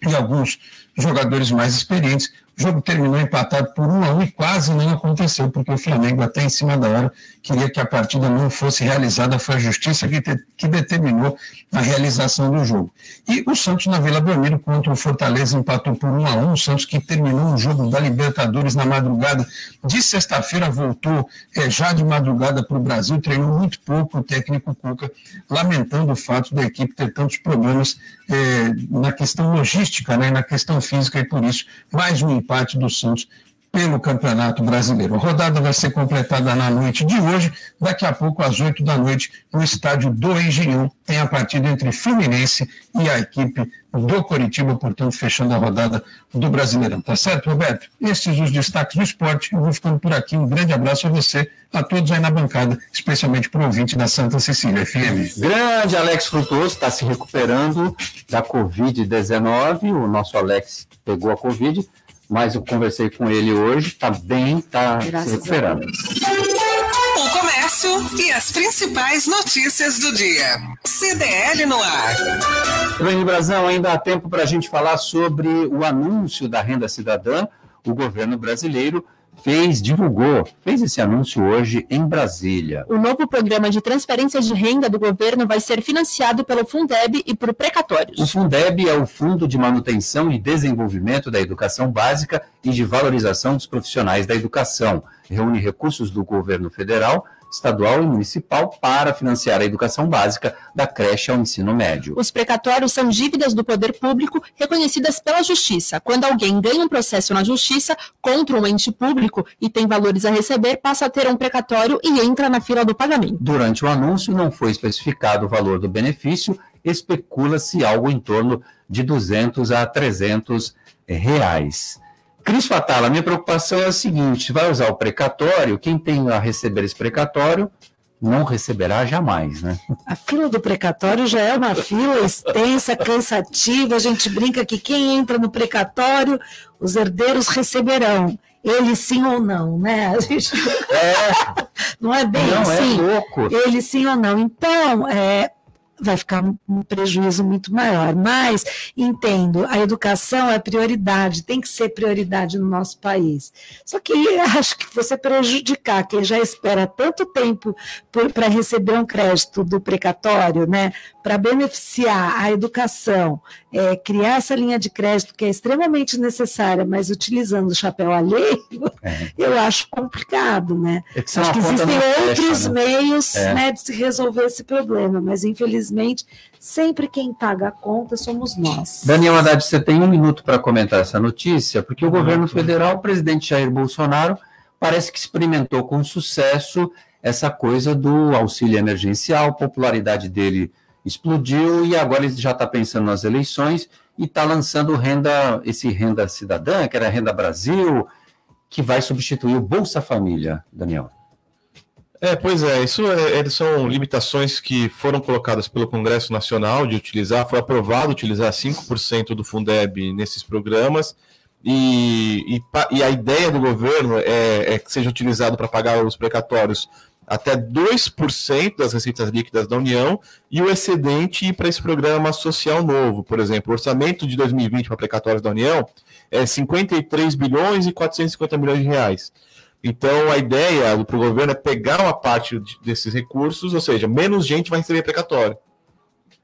Speaker 11: e alguns jogadores mais experientes. O jogo terminou empatado por um a um e quase não aconteceu, porque o Flamengo, até em cima da hora, queria que a partida não fosse realizada. Foi a justiça que, te, que determinou a realização do jogo. E o Santos, na Vila Belmiro, contra o Fortaleza, empatou por um a um. O Santos, que terminou o jogo da Libertadores na madrugada de sexta-feira, voltou é, já de madrugada para o Brasil, treinou muito pouco o técnico Cuca, lamentando o fato da equipe ter tantos problemas é, na questão logística, né, na questão física, e por isso, mais um empate do Santos pelo Campeonato Brasileiro. A rodada vai ser completada na noite de hoje. Daqui a pouco, às 8 da noite, no estádio do Engenhão, tem a partida entre Fluminense e a equipe do Coritiba, portanto, fechando a rodada do Brasileirão. Tá certo, Roberto? Esses os destaques do esporte. Eu vou ficando por aqui. Um grande abraço a você, a todos aí na bancada, especialmente para o ouvinte da Santa Cecília FM.
Speaker 3: Grande Alex Frutuoso está se recuperando da Covid-19. O nosso Alex pegou a Covid mas eu conversei com ele hoje, está bem, está se recuperando.
Speaker 2: O comércio e as principais notícias do dia. CDL no ar.
Speaker 3: Bem, Brazão, ainda há tempo para a gente falar sobre o anúncio da renda cidadã. O governo brasileiro fez, divulgou, fez esse anúncio hoje em Brasília.
Speaker 4: O novo programa de transferência de renda do governo vai ser financiado pelo Fundeb e por precatórios.
Speaker 3: O Fundeb é o Fundo de Manutenção e Desenvolvimento da Educação Básica e de Valorização dos Profissionais da Educação. Reúne recursos do governo federal estadual e municipal para financiar a educação básica da creche ao ensino médio.
Speaker 4: Os precatórios são dívidas do poder público reconhecidas pela Justiça. Quando alguém ganha um processo na Justiça contra um ente público e tem valores a receber, passa a ter um precatório e entra na fila do pagamento.
Speaker 3: Durante o anúncio, não foi especificado o valor do benefício, especula-se algo em torno de 200 a 300 reais. Cris Fatala, minha preocupação é a seguinte: vai usar o precatório, quem tem a receber esse precatório não receberá jamais, né?
Speaker 5: A fila do precatório já é uma fila extensa, cansativa. A gente brinca que quem entra no precatório, os herdeiros receberão. Ele sim ou não, né? Gente... É. Não é bem
Speaker 3: não,
Speaker 5: assim.
Speaker 3: É louco.
Speaker 5: Ele sim ou não. Então, é, vai ficar um prejuízo muito maior. Mas, entendo, a educação é prioridade, tem que ser prioridade no nosso país. Só que acho que você prejudicar quem já espera tanto tempo para receber um crédito do precatório, né, para beneficiar a educação, é, criar essa linha de crédito que é extremamente necessária, mas utilizando o chapéu alheio, é. eu acho complicado, né?
Speaker 3: É que
Speaker 5: acho que existem outros
Speaker 3: fecha,
Speaker 5: né? meios é. né, de se resolver esse problema, mas infelizmente sempre quem paga a conta somos nós.
Speaker 3: Daniel Haddad, você tem um minuto para comentar essa notícia, porque o governo federal, o presidente Jair Bolsonaro, parece que experimentou com sucesso essa coisa do auxílio emergencial, a popularidade dele explodiu e agora ele já está pensando nas eleições e está lançando renda, esse renda cidadã, que era renda Brasil, que vai substituir o Bolsa Família, Daniel.
Speaker 7: É, pois é, isso é, são limitações que foram colocadas pelo Congresso Nacional de utilizar, foi aprovado utilizar 5% do Fundeb nesses programas, e, e, e, a ideia do governo é, é que seja utilizado para pagar os precatórios até 2% das receitas líquidas da União e o excedente ir para esse programa social novo. Por exemplo, o orçamento de 2020 para precatórios da União é 53 bilhões e 450 milhões de reais. Então, a ideia para o governo é pegar uma parte desses recursos, ou seja, menos gente vai receber precatório.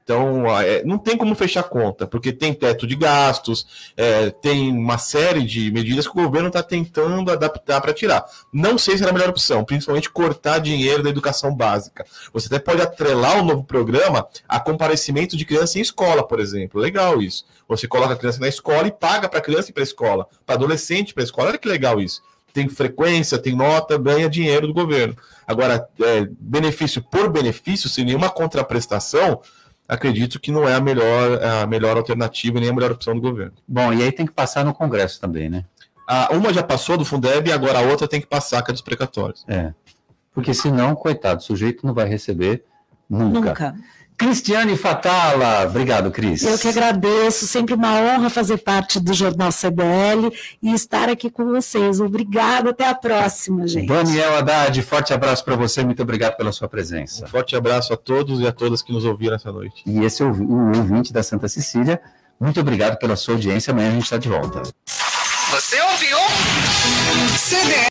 Speaker 7: Então, é, não tem como fechar conta, porque tem teto de gastos, é, tem uma série de medidas que o governo está tentando adaptar para tirar. Não sei se era a melhor opção, principalmente cortar dinheiro da educação básica. Você até pode atrelar o novo programa a comparecimento de criança em escola, por exemplo. Legal isso. Você coloca a criança na escola e paga para a criança ir para a escola, para adolescente para a escola. Olha que legal isso. Tem frequência, tem nota, ganha dinheiro do governo. Agora, é, benefício por benefício, sem nenhuma contraprestação, acredito que não é a melhor, a melhor alternativa nem a melhor opção do governo.
Speaker 3: Bom, e aí tem que passar no Congresso também, né?
Speaker 7: A, uma já passou do Fundeb e agora a outra tem que passar, que é dos precatórios.
Speaker 3: É. Porque senão, coitado, o sujeito não vai receber nunca.
Speaker 5: Nunca.
Speaker 3: Cristiane Fatala, obrigado, Cris.
Speaker 5: Eu que agradeço, sempre uma honra fazer parte do Jornal CDL e estar aqui com vocês. Obrigada, até a próxima, gente.
Speaker 3: Daniel Haddad, forte abraço para você, muito obrigado pela sua presença.
Speaker 7: Um forte abraço a todos e a todas que nos ouviram essa noite.
Speaker 3: E esse é o, o ouvinte da Santa Cecília, muito obrigado pela sua audiência, amanhã a gente está de volta.
Speaker 2: Você ouviu? CDL.